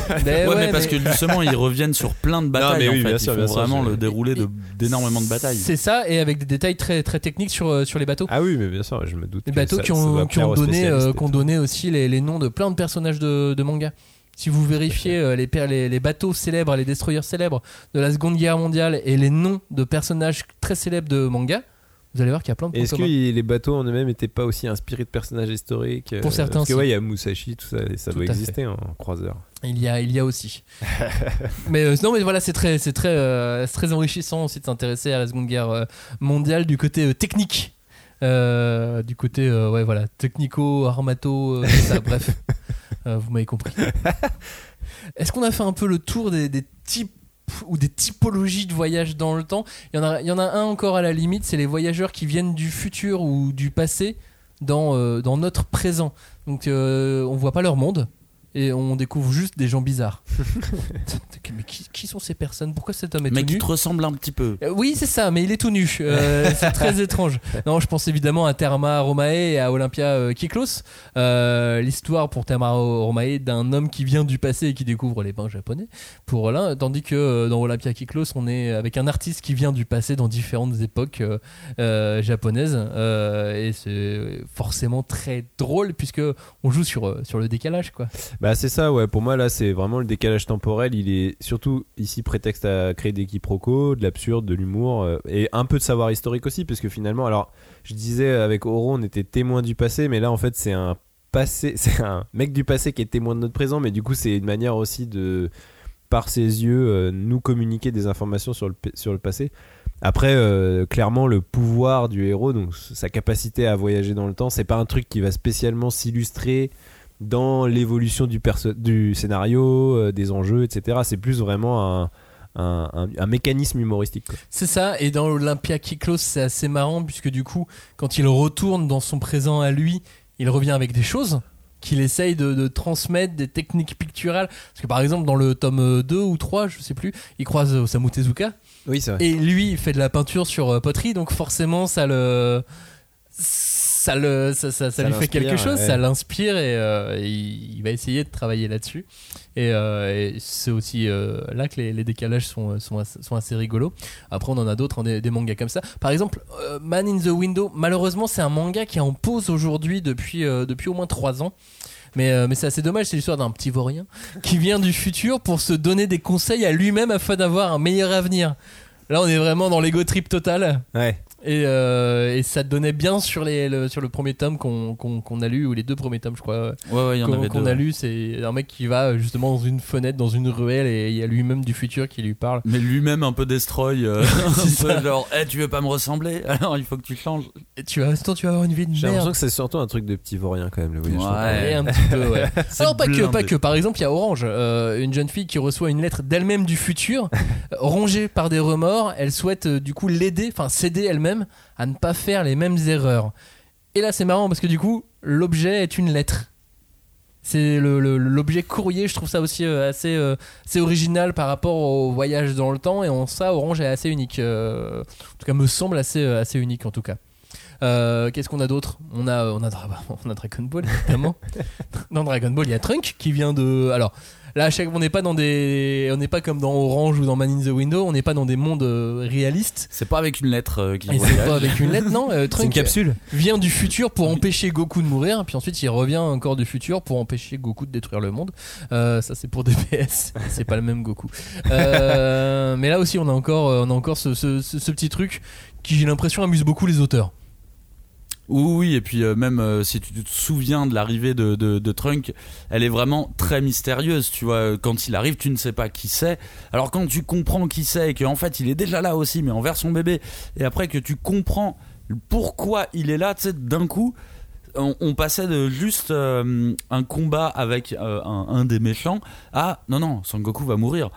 Ouais, ouais, mais parce mais- que justement, ils reviennent sur plein de batailles. mais oui, en fait. bien ils sûr, font bien sûr, vraiment le déroulé de- d'énormément de batailles. C'est ça, et avec des détails très très techniques sur sur les bateaux. Ah oui, mais bien sûr, je me doute. Les bateaux ça- qui ont, qui ont donné, euh, qui ont donné aussi les, les noms de plein de personnages de, de manga. Si vous vérifiez euh, les, per- les, les bateaux célèbres, les destroyers célèbres de la Seconde Guerre mondiale et les noms de personnages très célèbres de manga, vous allez voir qu'il y a plein de Est-ce que les bateaux en eux-mêmes n'étaient pas aussi inspirés de personnages historiques euh, Pour certains, Parce que ouais, il y a Musashi, tout ça, et ça Tout doit fait. exister en croiseur. Il y a, il y a aussi. mais euh, non, mais voilà, c'est très, c'est très, euh, très enrichissant aussi de s'intéresser à la Seconde Guerre euh, mondiale du côté euh, technique. Euh, du côté, euh, ouais, voilà, technico, armato, euh, tout ça, bref. Euh, vous m'avez compris. Est-ce qu'on a fait un peu le tour des, des types ou des typologies de voyages dans le temps? Il y, en a, il y en a un encore à la limite, c'est les voyageurs qui viennent du futur ou du passé dans, euh, dans notre présent. Donc euh, on voit pas leur monde et on découvre juste des gens bizarres. mais qui, qui sont ces personnes? Pourquoi cet homme est Mais tout qui nu? te ressemble un petit peu. Euh, Oui, c'est ça, mais il est tout nu. Euh, c'est très étrange. Non, je pense évidemment à Therma Romae et à Olympia euh, Kyklos. Euh, L'histoire pour Therma Romae d'un homme qui vient du passé et qui découvre les bains japonais. Pour l'un, tandis que euh, dans Olympia Kyklos, on est avec un artiste qui vient du passé dans différentes époques euh, euh, japonaises. Euh, et c'est forcément très drôle puisque on joue sur, sur le décalage, quoi. Bah c'est ça, ouais. Pour moi là, c'est vraiment le décalage temporel. Il est surtout ici prétexte à créer des quiproquos, de l'absurde, de l'humour euh, et un peu de savoir historique aussi, parce que finalement, alors je disais avec Oro, on était témoin du passé, mais là en fait c'est un passé, c'est un mec du passé qui est témoin de notre présent, mais du coup c'est une manière aussi de par ses yeux euh, nous communiquer des informations sur le p- sur le passé. Après, euh, clairement, le pouvoir du héros, donc sa capacité à voyager dans le temps, c'est pas un truc qui va spécialement s'illustrer dans l'évolution du, scénario, euh, des enjeux, etc. C'est plus vraiment un, un, un- un mécanisme humoristique. C'est ça, et dans Olympia Kyklos, c'est assez marrant puisque du coup, quand il retourne dans son présent à lui, il revient avec des choses qu'il essaye de, de transmettre, des techniques picturales. Parce que par exemple, dans le tome 2 ou 3, je sais plus, il croise Osamu Tezuka, Oui, c'est vrai. et lui, il fait de la peinture sur euh, poterie, donc forcément, ça le. Ça, le, ça, ça- ça Ça lui fait quelque chose, ouais. ça l'inspire et, euh, et il, il va essayer de travailler là-dessus. Et, euh, et c'est aussi euh, là que les, les décalages sont, sont, assez, sont assez rigolos. Après, on en a d'autres, hein, des, des mangas comme ça. Par exemple, Man in the Window, malheureusement, c'est un manga qui est en pause aujourd'hui depuis, depuis au moins 3 ans. Mais, euh, mais c'est assez dommage, c'est l'histoire d'un petit vaurien qui vient du futur pour se donner des conseils à lui-même afin d'avoir un meilleur avenir. Là, on est vraiment dans l'ego trip total. Ouais. Et, euh, et ça donnait bien sur, les, le, sur le premier tome qu'on qu'on- qu'on a lu, ou les deux premiers tomes, je crois, Ouais, ouais, il y en qu'on a ouais. lu. C'est un mec qui va euh, justement dans une fenêtre, dans une ruelle, et il y a lui-même du futur qui lui parle. Mais lui-même un peu destroy, euh, un peu genre, Eh, tu veux pas me ressembler? Alors il faut que tu changes. Et tu vas, attends, tu vas avoir une vie de J'ai l'impression merde. que c'est surtout un truc de petit vaurien quand même, le voyage. Ouais. un petit peu, ouais. Alors pas que, pas que. Par exemple, il y a Orange, euh, une jeune fille qui reçoit une lettre d'elle-même du futur, rongée par des remords. Elle souhaite euh, du coup l'aider, enfin s'aider elle-même à ne pas faire les mêmes erreurs. Et là, c'est marrant parce que du coup, l'objet est une lettre. C'est l'objet courrier, je trouve ça aussi euh, assez, euh, assez original par rapport au voyage dans le temps et en ça, Orange est assez unique. euh, en tout cas, me semble assez, assez unique en tout cas. Euh, Qu'est-ce qu'on a d'autre? On a, on, a, on a Dragon Ball, évidemment. dans Dragon Ball, il y a Trunk qui vient de. Alors. Là, à chaque, on n'est pas dans des, on n'est pas comme dans Orange ou dans Man in the Window, on n'est pas dans des mondes euh, réalistes. C'est pas avec une lettre euh, qui c'est pas avec une lettre, non. euh, C'est une Trunk capsule vient du futur pour empêcher Goku de mourir, puis ensuite il revient encore du futur pour empêcher Goku de détruire le monde. Euh, ça c'est pour DPS, c'est pas le même Goku. Euh, mais là aussi on a encore, on a encore ce, ce- ce- ce petit truc qui j'ai l'impression amuse beaucoup les auteurs. Oui, oui, et puis euh, même euh, si tu te souviens de l'arrivée de, de, de Trunk, elle est vraiment très mystérieuse, tu vois. Quand il arrive, tu ne sais pas qui c'est. Alors quand tu comprends qui c'est et qu'en fait il est déjà là aussi, mais en version bébé, et après que tu comprends pourquoi il est là, tu sais, d'un coup, on, passait de juste euh, un combat avec un, un des méchants à non, non, Son Goku va mourir.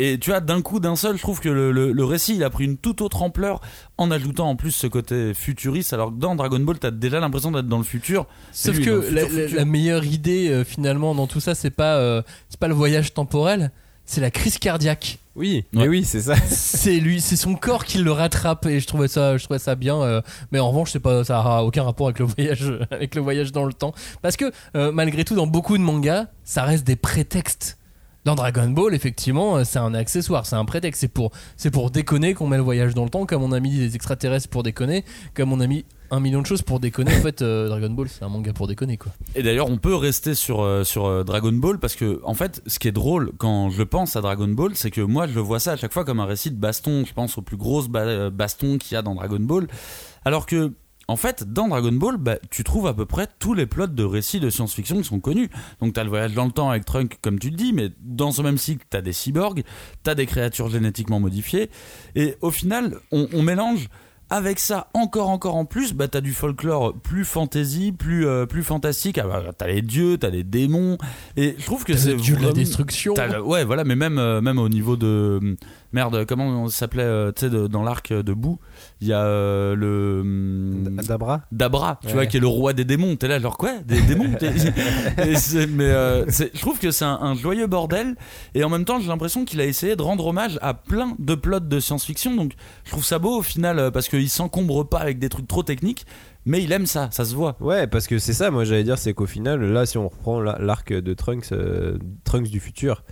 Et tu vois, d'un coup, d'un seul, je trouve que le, le- le récit, il a pris une toute autre ampleur en ajoutant en plus ce côté futuriste. Alors que dans Dragon Ball, t'as déjà l'impression d'être dans le futur. Sauf lui, que la, futur, la- futur. la meilleure idée euh, finalement dans tout ça c'est pas, euh, c'est pas le voyage temporel, c'est la crise cardiaque. Oui, Ouais. oui, c'est ça. c'est lui, c'est son corps qui le rattrape et je trouvais ça, je trouvais ça bien. euh, mais en revanche, c'est pas, ça a aucun rapport avec le voyage, avec le voyage dans le temps, parce que euh, malgré tout, dans beaucoup de mangas, ça reste des prétextes. Dans Dragon Ball, effectivement, euh, c'est un accessoire, c'est un prétexte. C'est pour, déconner qu'on met le voyage dans le temps, comme on a mis des extraterrestres pour déconner, comme on a mis un million de choses pour déconner. En fait, euh, Dragon Ball, c'est un manga pour déconner, quoi. Et d'ailleurs, on peut rester sur, euh, Dragon Ball parce que, en fait, ce qui est drôle quand je pense à Dragon Ball, c'est que moi, je vois ça à chaque fois comme un récit de baston. Je pense aux plus grosses ba- bastons qu'il y a dans Dragon Ball. Alors que, en fait, dans Dragon Ball, bah, tu trouves à peu près tous les plots de récits de science-fiction qui sont connus. Donc, t'as le voyage dans le temps avec Trunk, comme tu le dis, mais dans ce même cycle, t'as des cyborgs, t'as des créatures génétiquement modifiées. Et au final, on, on mélange avec ça encore encore en plus bah t'as du folklore plus fantasy plus euh, plus fantastique Ah bah, t'as les dieux t'as les démons et je trouve que c'est dieu de la destruction. le- ouais voilà mais même euh, même au niveau de merde comment on s'appelait euh, tu sais dans l'arc de boue il y a euh, le hum, Dabra Dabra, tu Ouais. vois, qui est le roi des démons. T'es là, genre quoi? Des démons? Mais euh, je trouve que c'est un, un joyeux bordel. Et en même temps, j'ai l'impression qu'il a essayé de rendre hommage à plein de plots de science-fiction. Donc je trouve ça beau au final, euh, parce qu'il s'encombre pas avec des trucs trop techniques. Mais il aime ça, ça se voit. Ouais, parce que c'est ça, moi j'allais dire, c'est qu'au final, là, si on reprend la- l'arc de Trunks, euh, Trunks du futur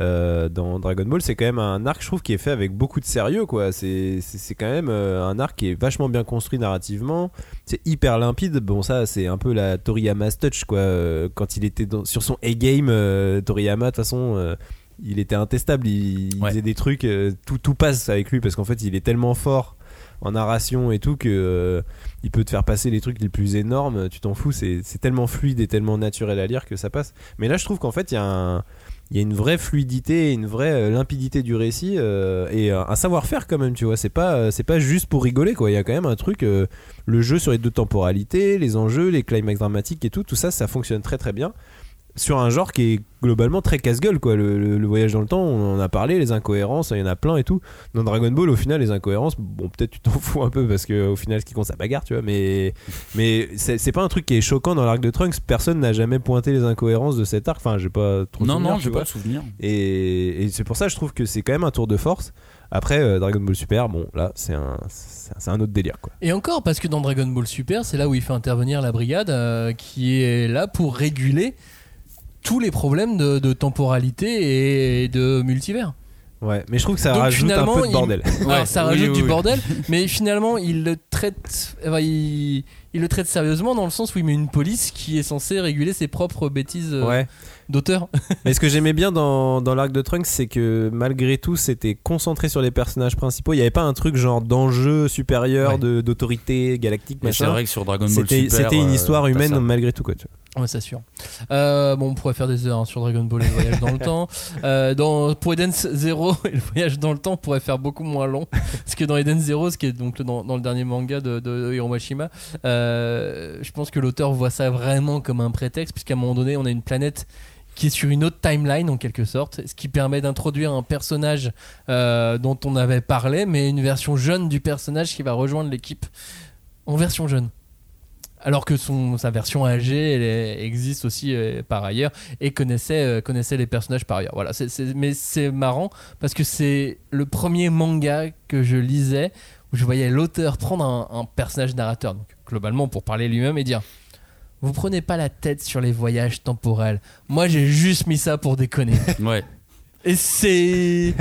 euh, dans Dragon Ball, c'est quand même un arc, je trouve, qui est fait avec beaucoup de sérieux, quoi. C'est c'est- c'est quand même euh, un arc qui est vachement bien construit narrativement. C'est hyper limpide. Bon, ça, c'est un peu la Toriyama's touch, quoi. Euh, Quand il était dans- sur son A-game, euh, Toriyama, de toute façon. euh, il était intestable, il, faisait des trucs, tout, tout passe avec lui parce qu'en fait il est tellement fort en narration et tout que euh, il peut te faire passer les trucs les plus énormes, tu t'en fous, c'est c'est tellement fluide et tellement naturel à lire que ça passe. Mais là, je trouve qu'en fait, il y a un- il y a une vraie fluidité, une vraie euh, limpidité du récit euh, et un, un savoir-faire quand même, tu vois. C'est pas, euh, c'est pas juste pour rigoler, quoi. Il y a quand même un truc, euh, le jeu sur les deux temporalités, les enjeux, les climax dramatiques et tout, tout ça, ça fonctionne très très bien sur un genre qui est globalement très casse-gueule quoi. Le, le- le voyage dans le temps on en a parlé les incohérences il y en a plein et tout. Dans Dragon Ball au final les incohérences bon peut-être tu t'en fous un peu parce que au final ce qui compte c'est la bagarre tu vois mais mais c'est c'est pas un truc qui est choquant dans l'arc de Trunks. Personne n'a jamais pointé les incohérences de cet arc. Enfin j'ai pas trop non, souvenir, non, j'ai vois. pas de souvenir. et, et c'est pour ça je trouve que c'est quand même un tour de force. Après euh, Dragon Ball Super bon là c'est un c'est c'est un autre délire quoi. Et encore, parce que dans Dragon Ball Super, c'est là où il fait intervenir la brigade euh, qui est là pour réguler tous les problèmes de, de temporalité et de multivers. ouais mais je trouve que ça Donc, rajoute un finalement, peu de il- bordel Alors, ça oui, rajoute oui, du oui. bordel, mais finalement, il le traite, enfin, il, il le traite sérieusement dans le sens où il met une police qui est censée réguler ses propres bêtises euh, ouais d'auteur. Mais ce que j'aimais bien dans, dans l'arc de Trunks, c'est que malgré tout, c'était concentré sur les personnages principaux. Il n'y avait pas un truc genre d'enjeu supérieur Ouais. de- d'autorité galactique, Mais c'est machin. vrai que sur Dragon Ball C'était Super. c'était une euh, histoire humaine ça. malgré tout, quoi. Tu vois. Ouais, c'est sûr. Euh, bon, on pourrait faire des heures hein, sur Dragon Ball et le voyage dans le temps. Euh, dans, pour Eden Zero et le voyage dans le temps, on pourrait faire beaucoup moins long. Parce que dans Eden Zero, ce qui est donc dans, dans le dernier manga de, de Hiromashima, euh, je pense que l'auteur voit ça vraiment comme un prétexte, puisqu'à un moment donné, on a une planète qui est sur une autre timeline en quelque sorte, ce qui permet d'introduire un personnage euh, dont on avait parlé, mais une version jeune du personnage qui va rejoindre l'équipe en version jeune. Alors que sa version âgée elle existe aussi euh, par ailleurs et connaissait, euh, les personnages par ailleurs. Voilà, mais c'est marrant parce que c'est le premier manga que je lisais où je voyais l'auteur prendre un, personnage narrateur, globalement pour parler lui-même et dire vous prenez pas la tête sur les voyages temporels. Moi j'ai juste mis ça pour déconner. Ouais. Et c'est.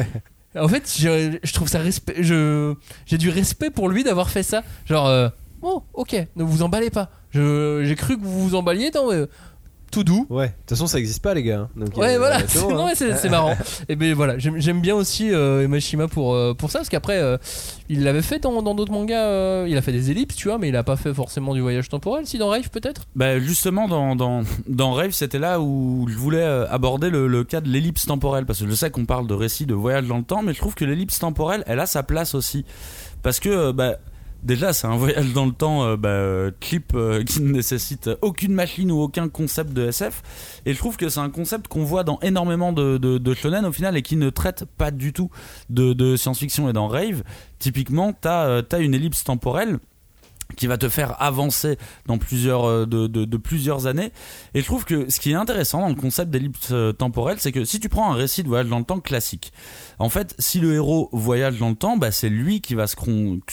En fait, je, je trouve ça respect. Je, j'ai du respect pour lui d'avoir fait ça. Genre, euh, oh, ok, ne vous emballez pas. Je, j'ai cru que vous vous emballiez, non, mais tout doux. Ouais, de toute façon, ça existe pas, les gars. hein. Donc, Ouais, euh, voilà. c'est hein. mais c'est, c'est marrant. Et ben voilà, j'aime, j'aime bien aussi euh, Emashima pour, euh, pour ça, parce qu'après, euh, il l'avait fait dans, dans d'autres mangas. euh, il a fait des ellipses, tu vois, mais il a pas fait forcément du voyage temporel. Si dans Rave, peut-être? Bah justement dans, dans, dans Rave c'était là où je voulais aborder le, le cas de l'ellipse temporelle parce que je sais qu'on parle de récit de voyage dans le temps mais je trouve que l'ellipse temporelle elle a sa place aussi parce que bah déjà c'est un voyage dans le temps euh, bah, euh, clip euh, qui ne nécessite aucune machine ou aucun concept de SF et je trouve que c'est un concept qu'on voit dans énormément de, de, shonen au final et qui ne traite pas du tout de, science-fiction et dans Rave. Typiquement t'as t'as une ellipse temporelle qui va te faire avancer dans plusieurs euh, de, plusieurs années. Et je trouve que ce qui est intéressant dans le concept d'ellipse euh, temporelle c'est que si tu prends un récit de voyage dans le temps classique en fait si le héros voyage dans le temps bah, c'est lui qui va se,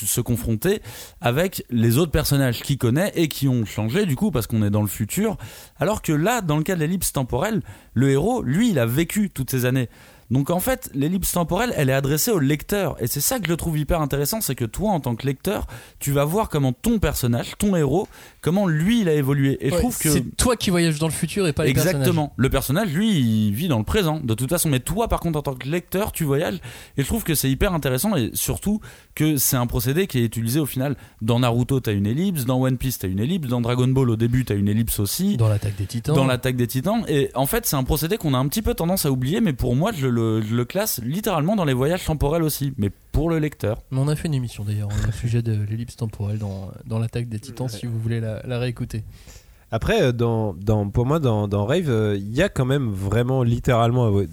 se confronter avec les autres personnages qu'il connaît et qui ont changé du coup parce qu'on est dans le futur. Alors que là dans le cas de l'ellipse temporelle le héros lui il a vécu toutes ces années donc en fait, l'ellipse temporelle, elle est adressée au lecteur. Et c'est ça que je trouve hyper intéressant, c'est que toi, en tant que lecteur, tu vas voir comment ton personnage, ton héros, comment lui, il a évolué. Et je trouve que... c'est toi qui voyages dans le futur et pas les personnages. Exactement. Le personnage, lui, il vit dans le présent, de toute façon. Mais toi, par contre, en tant que lecteur, tu voyages. Et je trouve que c'est hyper intéressant et surtout que c'est un procédé qui est utilisé au final. Dans Naruto, t'as une ellipse. Dans One Piece, t'as une ellipse. Dans Dragon Ball, au début, t'as une ellipse aussi. Dans l'attaque des titans. Dans l'attaque des titans. Et en fait, c'est un procédé qu'on a un petit peu tendance à oublier. Mais pour moi, je le, je le classe littéralement dans les voyages temporels aussi. Mais pour le lecteur. Mais on a fait une émission d'ailleurs au sujet de l'ellipse temporelle dans, dans l'attaque des titans si vous voulez la, la réécouter. Après, euh, dans, dans, pour moi, dans, dans Rave, euh, il y a quand même vraiment littéralement euh,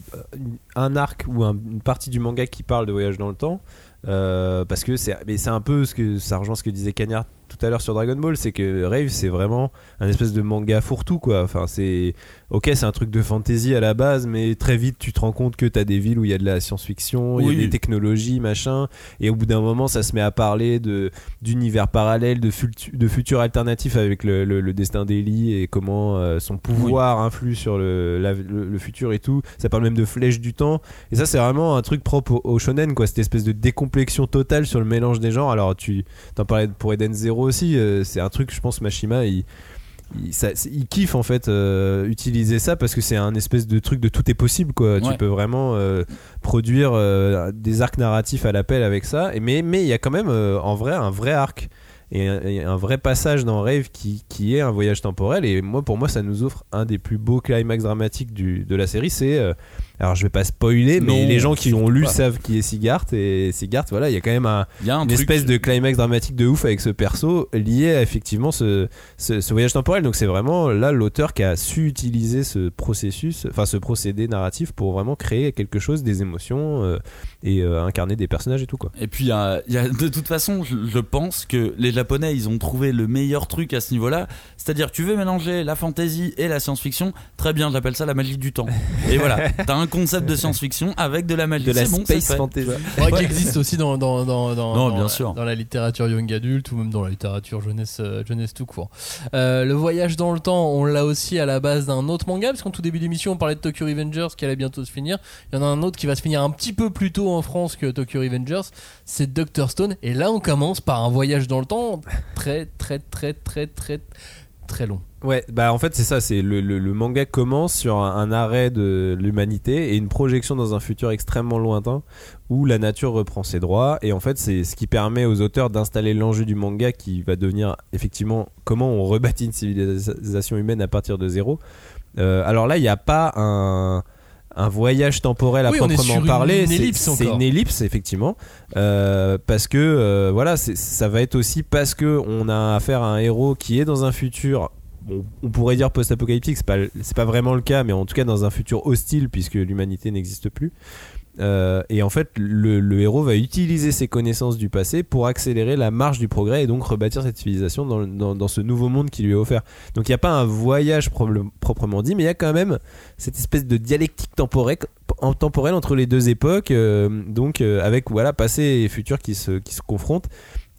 un arc ou un- une partie du manga qui parle de voyage dans le temps. euh, parce que c'est mais c'est un peu ce que ça rejoint ce que disait Cagnard tout à l'heure sur Dragon Ball c'est que Rave c'est vraiment un espèce de manga fourre-tout quoi. Enfin c'est ok c'est un truc de fantasy à la base mais très vite tu te rends compte que t'as des villes où il y a de la science-fiction il y a des technologies machin et au bout d'un moment ça se met à parler de d'univers parallèles de, futu- de futurs alternatifs avec le, le- le destin d'Ellie et comment euh, son pouvoir influe sur le, la- le, le futur et tout. Ça parle même de flèches du temps. Et ça c'est vraiment un truc propre au, au shonen quoi cette espèce de décomplexion totale sur le mélange des genres. Alors tu t'en parlais pour Eden Zero aussi euh, c'est un truc je pense Mashima il il, ça- c'est- il kiffe en fait euh, utiliser ça parce que c'est un espèce de truc de tout est possible quoi. Tu peux vraiment euh, produire euh, des arcs narratifs à l'appel avec ça. Et mais mais il y a quand même en vrai un vrai arc et un, et un vrai passage dans Rave qui, qui est un voyage temporel. Et moi pour moi ça nous offre un des plus beaux climax dramatiques du, de la série. C'est alors je vais pas spoiler mais Non, les gens qui l'ont lu pas. savent qui est Sigart et Sigart voilà il y a quand même un, Il y a un une truc- espèce de climax dramatique de ouf avec ce perso lié à effectivement ce, ce, ce voyage temporel. Donc c'est vraiment là l'auteur qui a su utiliser ce processus, enfin ce procédé narratif pour vraiment créer quelque chose, des émotions euh, et euh, incarner des personnages et tout quoi. Et puis, il y a, il y a- de toute façon, je, je pense que les Japonais, ils ont trouvé le meilleur truc à ce niveau-là. C'est-à-dire, tu veux mélanger la fantasy et la science-fiction, très bien, j'appelle ça la magie du temps. Et voilà, t'as un concept de science-fiction avec de la magie. De la C'est bon, space fait. fantasy. Ouais, qui existe aussi dans, dans, dans, dans, Non, dans bien la, sûr. dans la littérature young adulte ou même dans la littérature jeunesse, euh, jeunesse tout court. Euh, le voyage dans le temps, on l'a aussi à la base d'un autre manga, parce qu'en tout début d'émission, on parlait de Tokyo Revengers qui allait bientôt se finir. Il y en a un autre qui va se finir un petit peu plus tôt en France que Tokyo Revengers, c'est Doctor Stone. Et là, on commence par un voyage dans le temps très, très, très, très, très, très long. Ouais, bah en fait c'est ça, c'est le, le- le manga commence sur un, un arrêt de l'humanité et une projection dans un futur extrêmement lointain où la nature reprend ses droits. Et en fait c'est ce qui permet aux auteurs d'installer l'enjeu du manga qui va devenir effectivement comment on rebâtit une civilisation humaine à partir de zéro. Euh, alors là il n'y a pas un un voyage temporel à Oui, proprement parler, c'est- une ellipse effectivement, Euh, parce que euh, voilà, ça va être aussi parce que on a affaire à un héros qui est dans un futur on pourrait dire post-apocalyptique, c'est pas, pas vraiment le cas, mais en tout cas dans un futur hostile puisque l'humanité n'existe plus. Euh, et en fait, le, héros va utiliser ses connaissances du passé pour accélérer la marche du progrès et donc rebâtir cette civilisation dans, dans, ce nouveau monde qui lui est offert. Donc il n'y a pas un voyage proprement dit, mais il y a quand même cette espèce de dialectique temporelle, en- temporelle entre les deux époques, euh, donc euh, avec voilà passé et futur qui qui se confrontent.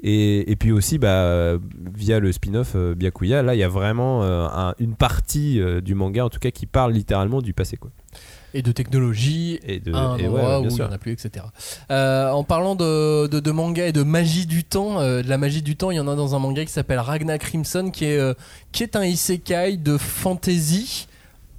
Et, et puis aussi, bah, via le spin-off euh, Byakuya, là, il y a vraiment euh, un- une partie euh, du manga, en tout cas, qui parle littéralement du passé. Quoi. Et de technologie, Et de, à un et ouais, endroit où il n'y en a plus, etc. Euh, en parlant de, de, de manga et de magie du temps, euh, de la magie du temps, il y en a dans un manga qui s'appelle Ragnar Crimson, qui est, euh, qui est un isekai de fantasy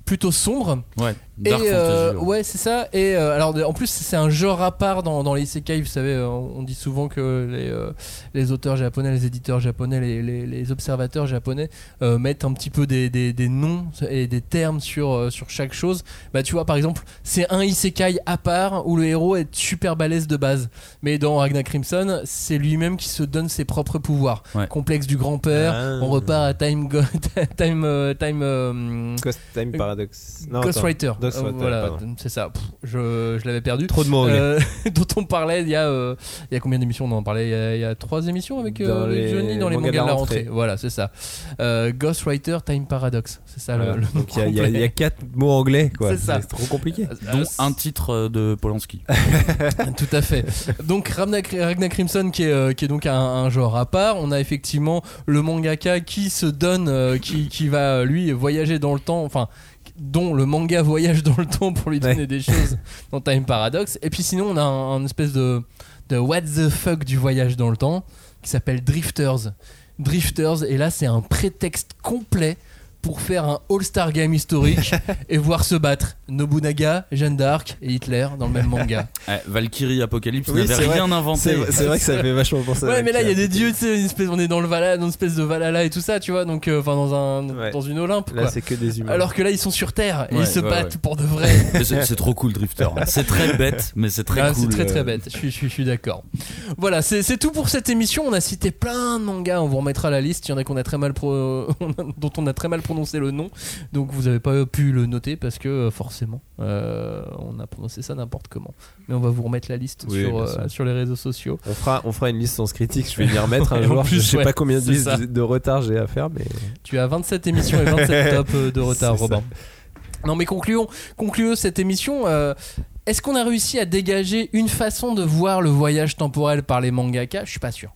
plutôt sombre. Ouais, Et euh, Fantasy, ouais. c'est ça. Et euh, alors, en plus, c'est un genre à part dans, dans les isekai. Vous savez, euh, on dit souvent que les, euh, les auteurs japonais, les éditeurs japonais, les, les, les observateurs japonais euh, mettent un petit peu des, des, des noms et des termes sur, euh, sur chaque chose. Bah, tu vois, par exemple, c'est un isekai à part où le héros est super balèze de base. Mais dans Ragnar Crimson, c'est lui-même qui se donne ses propres pouvoirs. Ouais. Complexe du grand-père. Ah. On repart à Time, Go- time, euh, time, euh, Time Paradox. Non, attends. Ghostwriter. Euh, voilà, c'est ça. Pff, je je l'avais perdu. Trop de mots anglais. Euh, dont on parlait il y a, euh, il y a combien d'émissions? On en parlait il y, a, il y a trois émissions avec, euh, Dans les Johnny dans les mangas mangas de la rentrée. Voilà, c'est ça. Euh, Ghostwriter Time Paradox. C'est ça le, le nom Donc il y a- y, quatre mots anglais, quoi. C'est ça. C'est trop compliqué. Dont Euh, un titre de Polanski. Tout à fait. Donc Ragnar, Ragnar Crimson qui est, euh, qui est donc un, un genre à part. On a effectivement le mangaka qui se donne, euh, qui, qui va lui voyager dans le temps, enfin dont le manga voyage dans le temps pour lui donner Ouais. des choses dans Time Paradox. Et puis sinon on a un, un espèce de, de what the fuck du voyage dans le temps qui s'appelle Drifters. Drifters et là c'est un prétexte complet pour faire un All-Star Game historique et voir se battre Nobunaga, Jeanne d'Arc et Hitler dans le même manga. Ouais, Valkyrie Apocalypse Oui, n'avait vrai. rien inventé. C'est vrai que ça fait vachement penser à Ouais, mais là il y a des dieux, tu sais, une espèce, on est dans le Valhalla, dans une espèce de Valhalla et tout ça, tu vois, donc euh, enfin dans un Ouais. dans une Olympe Là, c'est que des humains. Alors que là ils sont sur Terre et Ouais, ils se ouais, battent ouais. pour de vrai. C'est trop cool Drifter. C'est très bête, mais c'est très Ah, cool. c'est très très euh, bête, je suis, je d'accord. Voilà, c'est tout pour cette émission. On a cité plein de mangas, on vous remettra la liste. Il y en a qu'on a très mal pro... dont on a très mal prononcé le nom, donc vous avez pas pu le noter parce que euh, forcément euh, on a prononcé ça n'importe comment. Mais on va vous remettre la liste Oui, sur, bien euh, sur les réseaux sociaux. On fera, on fera une liste sans critique. Je vais m'y remettre un jour. plus, je sais ouais, pas combien de listes de retard j'ai à faire, mais Tu as 27 émissions et 27 tops euh, de retard, ça. Robin. Non, mais concluons, concluons cette émission. euh, Est-ce qu'on a réussi à dégager une façon de voir le voyage temporel par les mangaka Je suis pas sûr.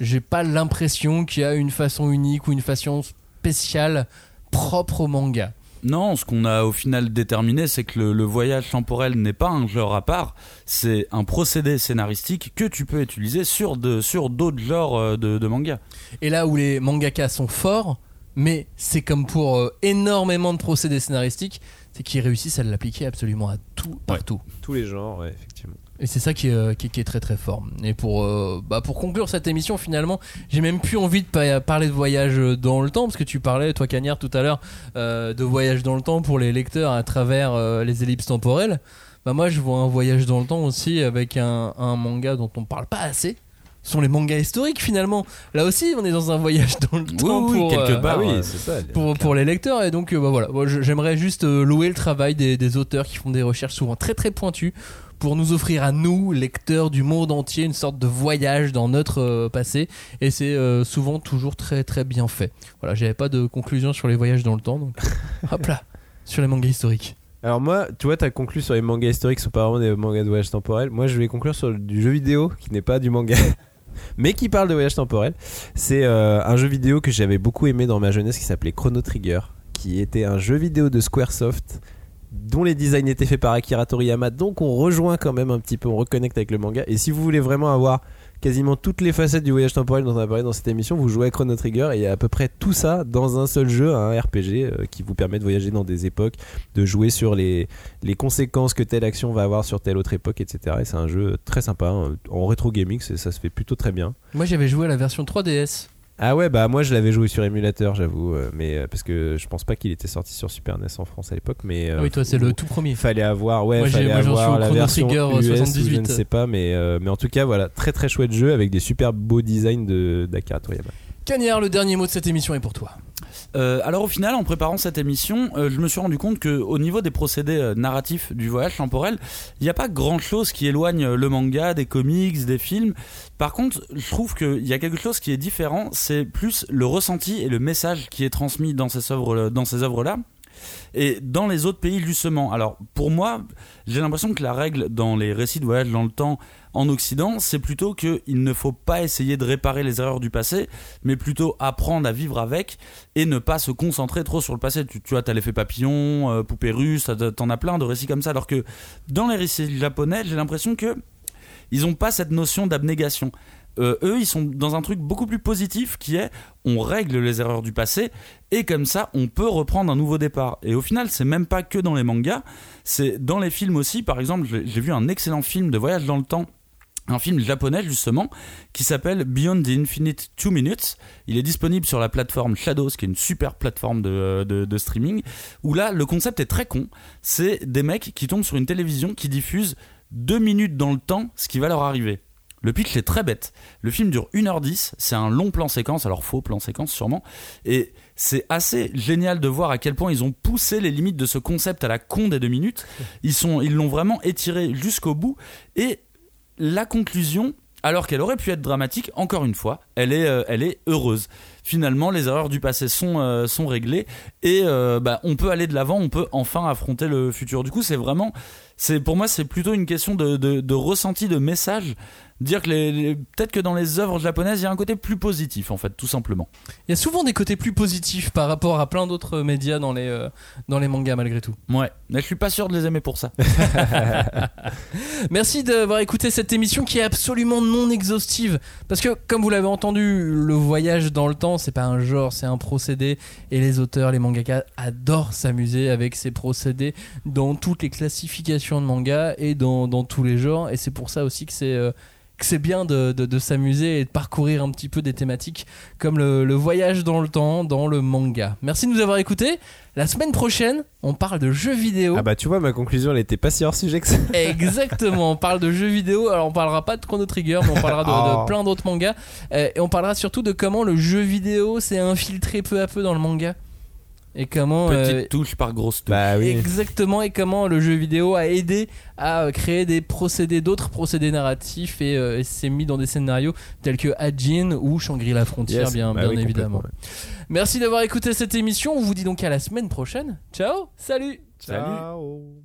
J'ai pas l'impression qu'il y a une façon unique ou une façon spéciale propre au manga. Non, ce qu'on a au final déterminé, c'est que le, voyage temporel n'est pas un genre à part, c'est un procédé scénaristique que tu peux utiliser sur d'autres genres euh, de, de manga. Et là où les mangakas sont forts, mais c'est comme pour euh, énormément de procédés scénaristiques, c'est qu'ils réussissent à l'appliquer absolument à tout, partout. tous les genres, ouais, effectivement. Et c'est ça qui est, euh, qui, est- qui est très très fort. Et pour, euh, bah, pour conclure cette émission, finalement, j'ai même plus envie de pa- parler de voyage dans le temps, parce que tu parlais, toi Cagnard, tout à l'heure, euh, de voyage dans le temps pour les lecteurs à travers euh, les ellipses temporelles. Bah, moi, je vois un voyage dans le temps aussi avec un, un manga dont on parle pas assez. Sont les mangas historiques finalement. Là aussi, on est dans un voyage dans le temps oui, pour, quelque euh, part. Ah oui, ça. pour, pour les lecteurs et donc euh, bah voilà Moi, j'aimerais juste euh, louer le travail des, des auteurs qui font des recherches souvent très très pointues pour nous offrir à nous lecteurs du monde entier une sorte de voyage dans notre passé et c'est souvent toujours très très bien fait voilà j'avais pas de conclusion sur les voyages dans le temps donc hop là sur les mangas historiques Alors moi, tu vois, t'as conclu sur les mangas historiques, sont pas vraiment des mangas de voyage temporel. Moi, je vais conclure sur du jeu vidéo qui n'est pas du manga, mais qui parle de voyage temporel. C'est euh, un jeu vidéo que j'avais beaucoup aimé dans ma jeunesse qui s'appelait Chrono Trigger, qui était un jeu vidéo de Squaresoft dont les designs étaient faits par Akira Toriyama. Donc on rejoint quand même un petit peu, on reconnecte avec le manga. Et si vous voulez vraiment avoir quasiment toutes les facettes du voyage temporel dont on a parlé dans cette émission, vous jouez à Chrono Trigger et il y a à peu près tout ça dans un seul jeu, un RPG euh, qui vous permet de voyager dans des époques, de jouer sur les, les conséquences que telle action va avoir sur telle autre époque, etc. Et c'est un jeu très sympa, hein. en rétro gaming, ça se fait plutôt très bien. moi j'avais joué à la version 3DS Ah ouais, bah moi je l'avais joué sur émulateur, j'avoue, euh, mais euh, parce que je pense pas qu'il était sorti sur Super NES en France à l'époque, mais euh, ah oui toi c'est le tout premier il fallait avoir, ouais, Moi, fallait moi, avoir la version Trigger, US ou je 78. ne sais pas, mais, euh, mais en tout cas, voilà, très très chouette jeu avec des super beaux designs de d'Akira Toriyama. Cagnard le dernier mot de cette émission est pour toi Euh, alors au final, en préparant cette émission, euh, je me suis rendu compte que au niveau des procédés euh, narratifs du voyage temporel, il n'y a pas grand-chose qui éloigne le manga des comics, des films. Par contre, je trouve qu'il y a quelque chose qui est différent, c'est plus le ressenti et le message qui est transmis dans ces œuvres, dans ces œuvres-là. Et dans les autres pays, justement. Alors, pour moi, j'ai l'impression que la règle dans les récits de voyage dans le temps en Occident, c'est plutôt qu'il ne faut pas essayer de réparer les erreurs du passé, mais plutôt apprendre à vivre avec et ne pas se concentrer trop sur le passé. Tu, tu vois, t'as l'effet papillon, euh, poupée russe, t'en as plein de récits comme ça. Alors que dans les récits japonais, j'ai l'impression que ils ont pas cette notion d'abnégation. Euh, eux, ils sont dans un truc beaucoup plus positif qui est on règle les erreurs du passé et comme ça, on peut reprendre un nouveau départ. Et au final, c'est même pas que dans les mangas, c'est dans les films aussi. Par exemple, j'ai vu un excellent film de voyage dans le temps. Un film japonais justement qui s'appelle Beyond the Infinite Two Minutes. Il est disponible sur la plateforme Shadows, qui est une super plateforme de, de- streaming. Où là, le concept est très con. C'est des mecs qui tombent sur une télévision qui diffuse deux minutes dans le temps ce qui va leur arriver. Le pitch est très bête. Le film dure 1h10, c'est un long plan séquence, alors faux plan séquence sûrement, et c'est assez génial de voir à quel point ils ont poussé les limites de ce concept à la con des deux minutes. Ils ils l'ont vraiment étiré jusqu'au bout, et la conclusion, alors qu'elle aurait pu être dramatique, encore une fois, elle est, euh, elle est heureuse. Finalement, les erreurs du passé sont, euh, sont réglées et euh, bah, on peut aller de l'avant, on peut enfin affronter le futur. Du coup, c'est vraiment, c'est pour moi, c'est plutôt une question de, de, de ressenti, de message. Dire que les, les- peut-être que dans les œuvres japonaises, il y a un côté plus positif, en fait, tout simplement. Il y a souvent des côtés plus positifs par rapport à plein d'autres médias dans les, euh, dans les mangas malgré tout. Ouais, mais je suis pas sûr de les aimer pour ça. Merci d'avoir écouté cette émission qui est absolument non exhaustive. Parce que, comme vous l'avez entendu, le voyage dans le temps, c'est pas un genre, c'est un procédé. Et les auteurs, les mangaka adorent s'amuser avec ces procédés dans toutes les classifications de manga et dans, dans tous les genres. Et c'est pour ça aussi que c'est. euh, que c'est bien de, de- de s'amuser et de parcourir un petit peu des thématiques comme le, le voyage dans le temps dans le manga. Merci de nous avoir écoutés. La semaine prochaine, on parle de jeux vidéo. Ah bah tu vois, ma conclusion elle était pas si hors sujet que ça. Exactement, on parle de jeux vidéo. Alors on parlera pas de Chrono Trigger, mais on parlera de, de Oh. plein d'autres mangas. Euh, et on parlera surtout de comment le jeu vidéo s'est infiltré peu à peu dans le manga. Et comment. Petite euh, touche par grosse touche. Bah oui. Exactement, et comment le jeu vidéo a aidé à euh, créer des procédés, d'autres procédés narratifs et, euh, et s'est mis dans des scénarios tels que Ajin ou Shangri-La Frontière, Yes. bien, Bah bien oui, évidemment. Merci d'avoir écouté cette émission. On vous dit donc à la semaine prochaine. Ciao, salut! Salut. Ciao.